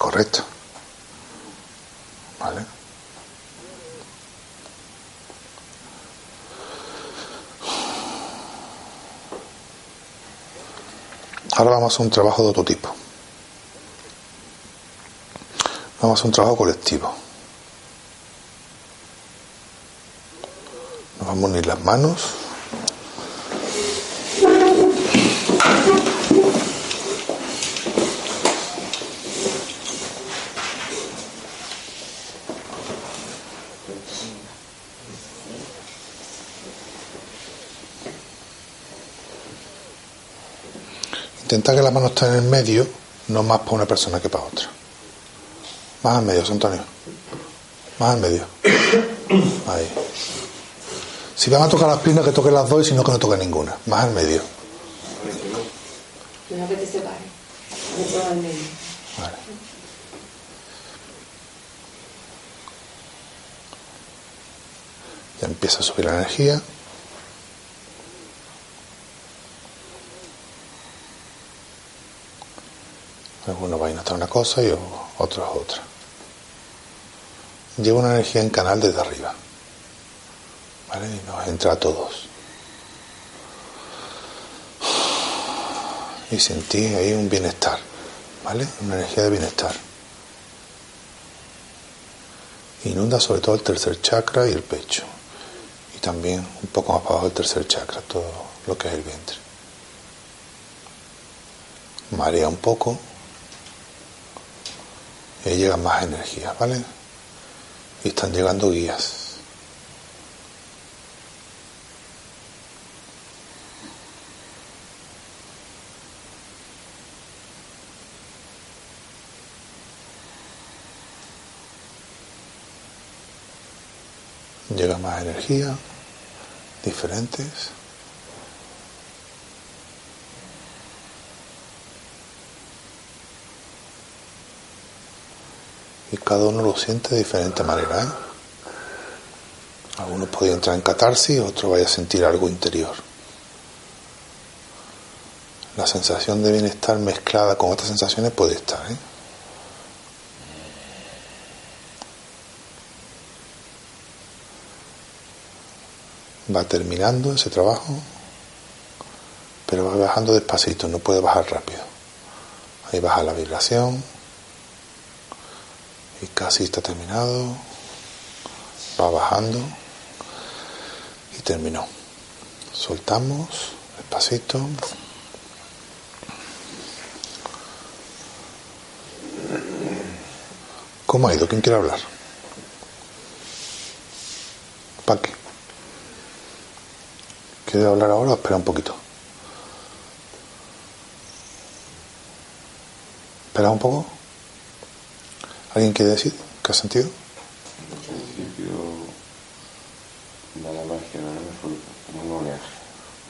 Correcto. ¿Vale? Ahora vamos a un trabajo de otro tipo. Vamos a un trabajo colectivo. Nos vamos a unir las manos. Intenta que la mano esté en el medio, no más para una persona que para otra. Más al medio, Antonio. Más al medio. Ahí. Si van a tocar las piernas, que toquen las dos y si no, que no toque ninguna. Más al medio. Que te separe. Medio. Vale. Ya empieza a subir la energía. Algunos van a notar una cosa y otros otra. Lleva una energía en canal desde arriba. ¿Vale? Y nos entra a todos. Y sentí ahí un bienestar. ¿Vale? Una energía de bienestar. Inunda sobre todo el tercer chakra y el pecho. Y también un poco más abajo el tercer chakra, todo lo que es el vientre. Marea un poco. Y ahí llegan más energías, ¿vale? Y están llegando guías. Llega más energía, diferentes. Y cada uno lo siente de diferente manera. ¿eh? Algunos pueden entrar en catarsis, otros vaya a sentir algo interior. La sensación de bienestar mezclada con otras sensaciones puede estar. ¿eh? va terminando ese trabajo, pero va bajando despacito, no puede bajar rápido. Ahí baja la vibración y casi está terminado, va bajando y terminó. Soltamos despacito. ¿Cómo ha ido? ¿Quién quiere hablar? ¿Para qué? ¿Quiere hablar ahora o espera un poquito? ¿Espera un poco? ¿Alguien quiere decir qué ha sentido? Al principio, que nada me fue como un oleaje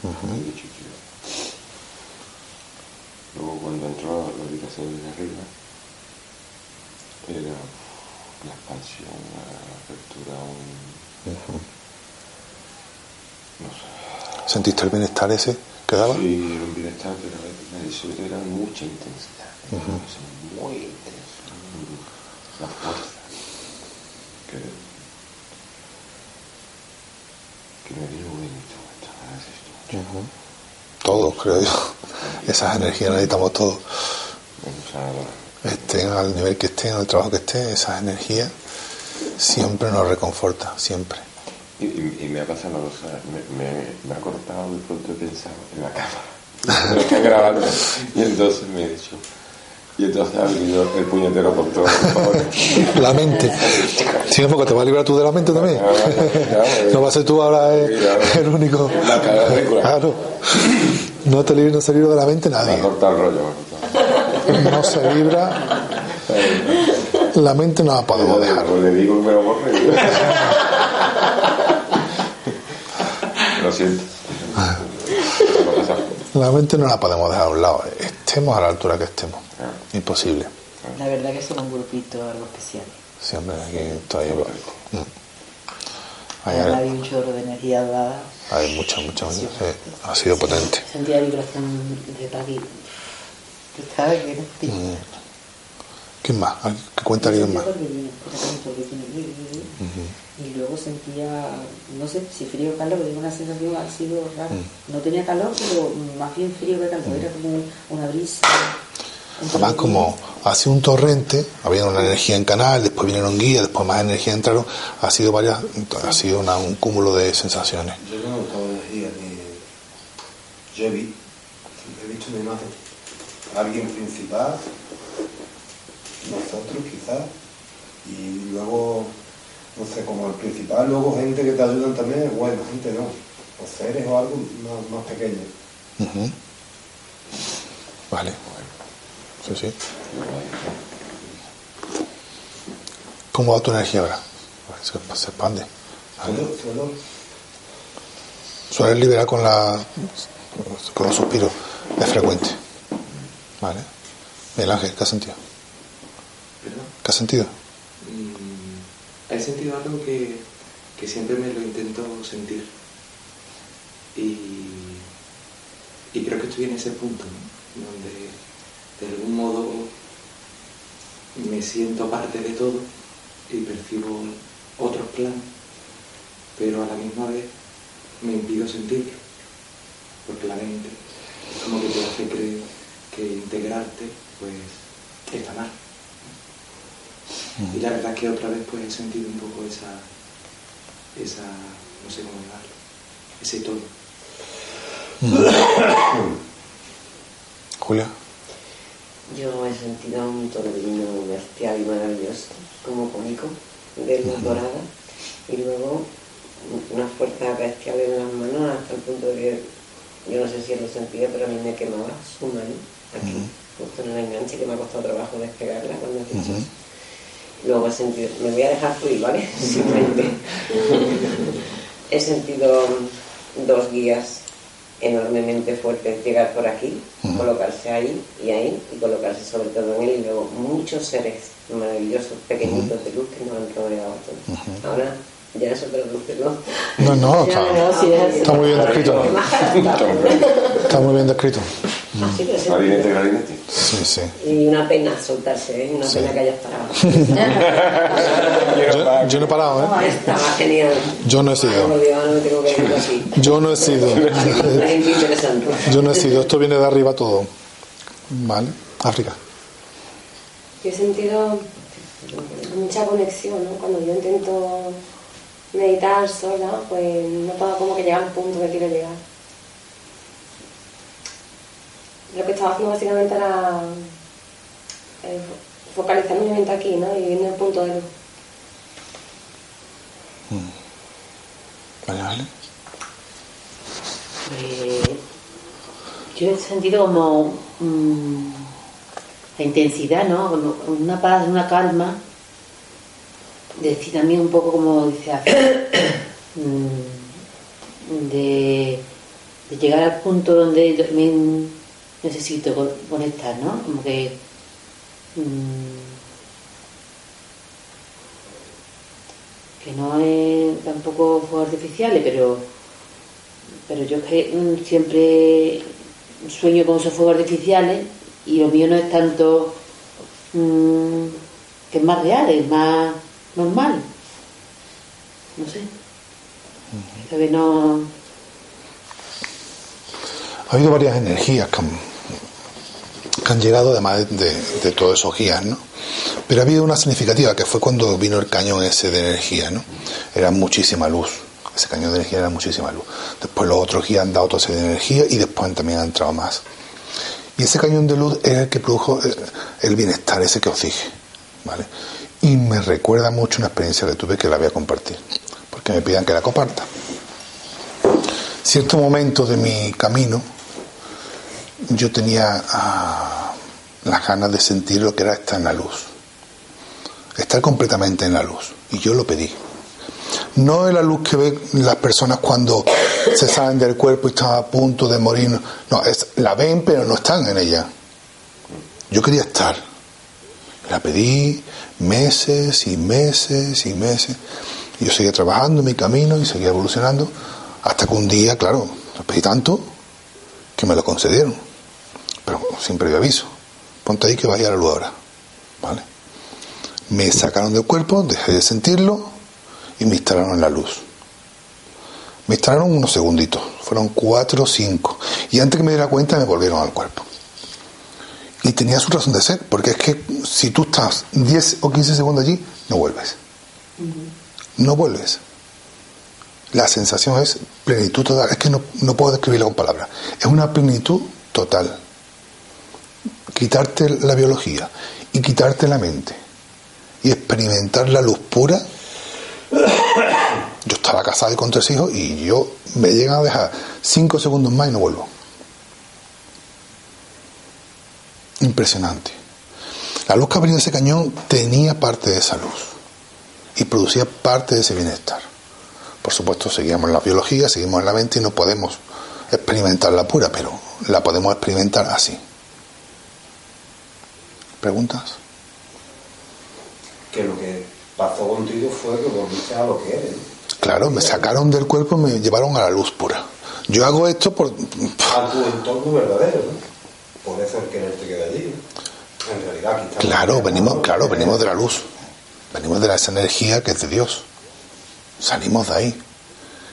de chiquillo. Luego, cuando entró a la habitación de arriba, era la expansión, la apertura, un. No sé. ¿Sentiste el bienestar ese que daba? Sí, era un bienestar, pero sobre todo era mucha intensidad. Es Muy intenso. La fuerza. Que, que me vino muy bien esto. Todos, creo yo. Esas energías necesitamos todos. Estén al nivel que estén, al trabajo que estén, esas energías siempre nos reconforta, siempre. Y, y, y me ha pasado una cosa, me, me, me, ha cortado de pronto he pensado en la cámara, me están grabando, y entonces me he dicho, y entonces ha venido el puñetero por todo, La mente. Sí, porque te va a librar tú de la mente también. No va a ser tú ahora el, el único. Claro. No te libres, no se libra de la mente nadie. Me cortado el rollo. No se libra. La mente no la podemos dejar. Pues le digo que me lo borre. Lo siento. La mente no la podemos dejar a un lado, estemos a la altura que estemos. Imposible. La verdad que somos un grupito algo especial. Sí, hombre, aquí todavía. Mm. Hay, hay un chorro de energía dada. Hay mucha, mucha, mucha. Sí, ha sido potente. Sentía vibración de Paqui. ¿Tú sabes que mm. ¿Quién más? ¿Qué cuenta alguien más? Y luego sentía, no sé si frío o calor, tengo una sensación ha sido rara. No tenía calor, pero más bien frío que calor, era como una brisa. Además, como hace un torrente, había una energía en canal, después vinieron guías, después más energía entraron, ha sido varias, ha sido una, un cúmulo de sensaciones. Yo no he notado energía, ni yo he visto, he visto una imagen, alguien principal, nosotros quizás, y luego, no sé, como el principal, luego gente que te ayudan también, bueno, gente no, o seres o algo más, más pequeño. Uh -huh. Vale. Sí, sí. ¿Cómo va tu energía ahora? Se, se expande. Sueles liberar con la con los suspiros. Es frecuente. Vale. Miguel Ángel, ¿qué has sentido? ¿Perdón? ¿Qué has sentido? Mm, he sentido algo que, que siempre me lo intento sentir. Y, y creo que estoy en ese punto, ¿no? donde de algún modo me siento parte de todo y percibo otros planos, pero a la misma vez me impido sentirlo, porque la mente es como que te hace creer que integrarte pues está mal. Y la verdad es que otra vez pues he sentido un poco esa, esa, no sé cómo llamarlo, ese tono. Julia. Yo he sentido un torbellino bestial y maravilloso, como cómico, de luz dorada, y luego una fuerza bestial en las manos hasta el punto de que yo no sé si lo sentía, pero a mí me quemaba su mano aquí, justo en el enganche que me ha costado trabajo despegarla cuando he dicho. Luego he sentido, me voy a dejar fluir, ¿vale? Simplemente. he sentido dos guías enormemente fuertes llegar por aquí, colocarse ahí y ahí, y colocarse sobre todo en él, y luego muchos seres maravillosos, pequeñitos de luz que nos han rodeado a todos. Ahora ya es otra luz, ¿no? No, no, está, no, sí, es- está muy bien descrito. Está muy bien descrito. Así que sentido. clarinete. Sí, sí. Y una pena soltarse, ¿eh? una Sí. pena que hayas parado. Yo, yo no he parado, ¿eh? Estaba genial. Yo no he sido. No que. Yo no he sido. Es muy interesante. Yo no he sido. Esto viene de arriba todo. Vale. África. Yo he sentido mucha conexión, ¿no? Cuando yo intento meditar sola, pues no todo como que llega al punto que quiero llegar. Lo que estaba haciendo básicamente era eh, focalizar mi mente aquí, ¿no? Y viendo el punto de luz. Vale, vale. Pues, yo he sentido como mm, la intensidad, ¿no? Una paz, una calma. Decir también un poco como dice mm, de, de llegar al punto donde también necesito co- conectar, ¿no? Como que mm, que no es tampoco fuegos artificiales, pero pero yo es que mm, siempre sueño con esos fuegos artificiales y lo mío no es tanto mm, que es más real, es más normal. No sé. Creo que no. Ha habido varias energías que han, que han llegado además de, de, todos esos guías, ¿no? Pero ha habido una significativa que fue cuando vino el cañón ese de energía, ¿no? Era muchísima luz. Ese cañón de energía era muchísima luz. Después los otros guías han dado otra serie de energía y después también han entrado más. Y ese cañón de luz es el que produjo el, el bienestar, ese que os dije, ¿vale? Y me recuerda mucho una experiencia que tuve que la voy a compartir, porque me pidan que la comparta. Cierto momento de mi camino, yo tenía ah, las ganas de sentir lo que era estar en la luz, estar completamente en la luz, y yo lo pedí. No es la luz que ven las personas cuando se salen del cuerpo y están a punto de morir, no, es, la ven pero no están en ella. Yo quería estar. La pedí meses y meses y meses. Yo seguía trabajando en mi camino y seguía evolucionando hasta que un día, claro, lo pedí tanto que me lo concedieron. Pero sin previo aviso. Ponte ahí que vaya a la luz ahora. ¿Vale? Me sacaron del cuerpo, dejé de sentirlo y me instalaron en la luz. Me instalaron unos segunditos, fueron cuatro o cinco. Y antes que me diera cuenta me volvieron al cuerpo. Y tenía su razón de ser, porque es que si tú estás 10 o 15 segundos allí, no vuelves. No vuelves. La sensación es plenitud total. Es que no, no puedo describirlo con palabras. Es una plenitud total. Quitarte la biología y quitarte la mente y experimentar la luz pura. Yo estaba casado y con tres hijos y yo me llegan a dejar cinco segundos más y no vuelvo. impresionante. La luz que venía de ese cañón tenía parte de esa luz y producía parte de ese bienestar. Por supuesto, seguíamos en la biología, seguimos en la mente y no podemos experimentar la pura, pero la podemos experimentar así. ¿Preguntas? Que lo que pasó contigo fue que volviste a lo que eres. Claro, me sacaron del cuerpo y me llevaron a la luz pura. Yo hago esto por... A tu entorno verdadero, ¿no? Por eso el querer te queda allí. ¿no? En realidad aquí estamos... Claro, venimos, claro, venimos de la luz. Venimos de esa energía que es de Dios. Salimos de ahí.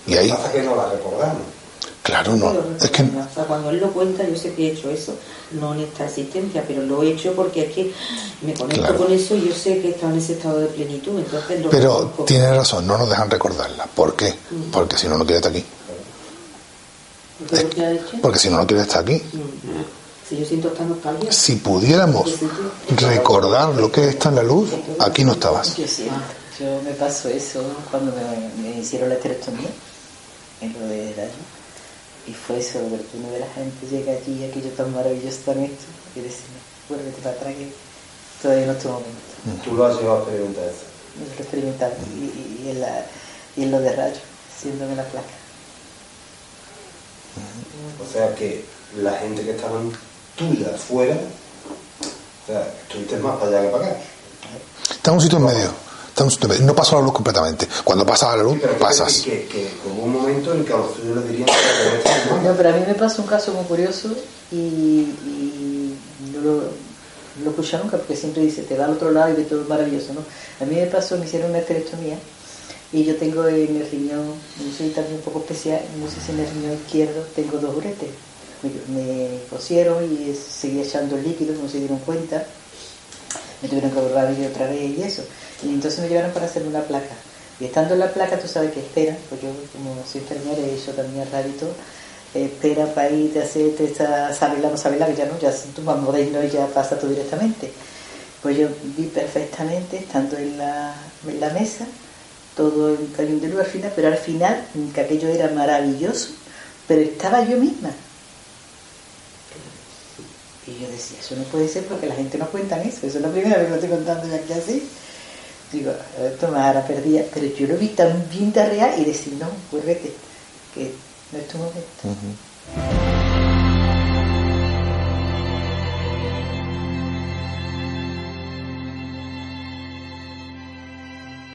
Y ahí, pasa que no la recordamos. Claro, no. Es que O sea, cuando él lo cuenta, yo sé que he hecho eso, no en esta existencia, pero lo he hecho porque es que me conecto Claro. con eso y yo sé que he estado en ese estado de plenitud, entonces lo Pero reconozco. tiene razón, no nos dejan recordarla. ¿Por qué? Porque si no, no quiere estar aquí. ¿Qué es que? Porque si no, no quiere estar aquí. Si yo siento esta nostalgia, Si pudiéramos recordar lo que está en la luz, aquí no estabas. Yo me pasó eso cuando me, me hicieron la esterectomía, en lo de daño. Y fue eso, ver que uno de la gente llega allí, aquello tan maravilloso, tan esto, y decirme, vuélvete para atrás que todavía no es tu momento. Tú lo has llevado a experimentar eso. Yo lo experimentaba y, y, y en la, y en lo de rayo, haciéndome la placa. O sea que la gente que estaba tuya afuera, o sea, estuviste más para allá que para acá. Está en un sitio en medio. No pasó la luz completamente. Cuando pasa la luz, Sí, pasas. Que, que, que hubo un momento en que a los tuyos le dirían que No, pero a mí me pasó un caso muy curioso y, y no lo, no lo escuché nunca porque siempre dice, te va al otro lado y ve todo maravilloso, ¿no? A mí me pasó, me hicieron una esterectomía y yo tengo en el riñón, yo soy también un poco especial, no sé si en el riñón izquierdo tengo dos uretes. Me, me cosieron y seguía echando líquido, no se dieron cuenta. Me tuvieron que borrar y otra vez y eso. Y entonces me llevaron para hacer una placa. Y estando en la placa, tú sabes que esperan, pues yo como soy enfermera he hecho también radio y espera para irte a hacerte esta, saberla, no saberla, que ya no, ya tú más moderno y ya pasa todo directamente. Pues yo vi perfectamente, estando en la, en la mesa, todo el cañón de luz al final, pero al final, que aquello era maravilloso, pero estaba yo misma. Y yo decía, eso no puede ser porque la gente no cuenta eso, eso es la primera vez que lo estoy contando yo aquí así. Digo, hará perdida, pero yo lo vi tan bien de real y decir, no, vuélvete, que no es tu momento.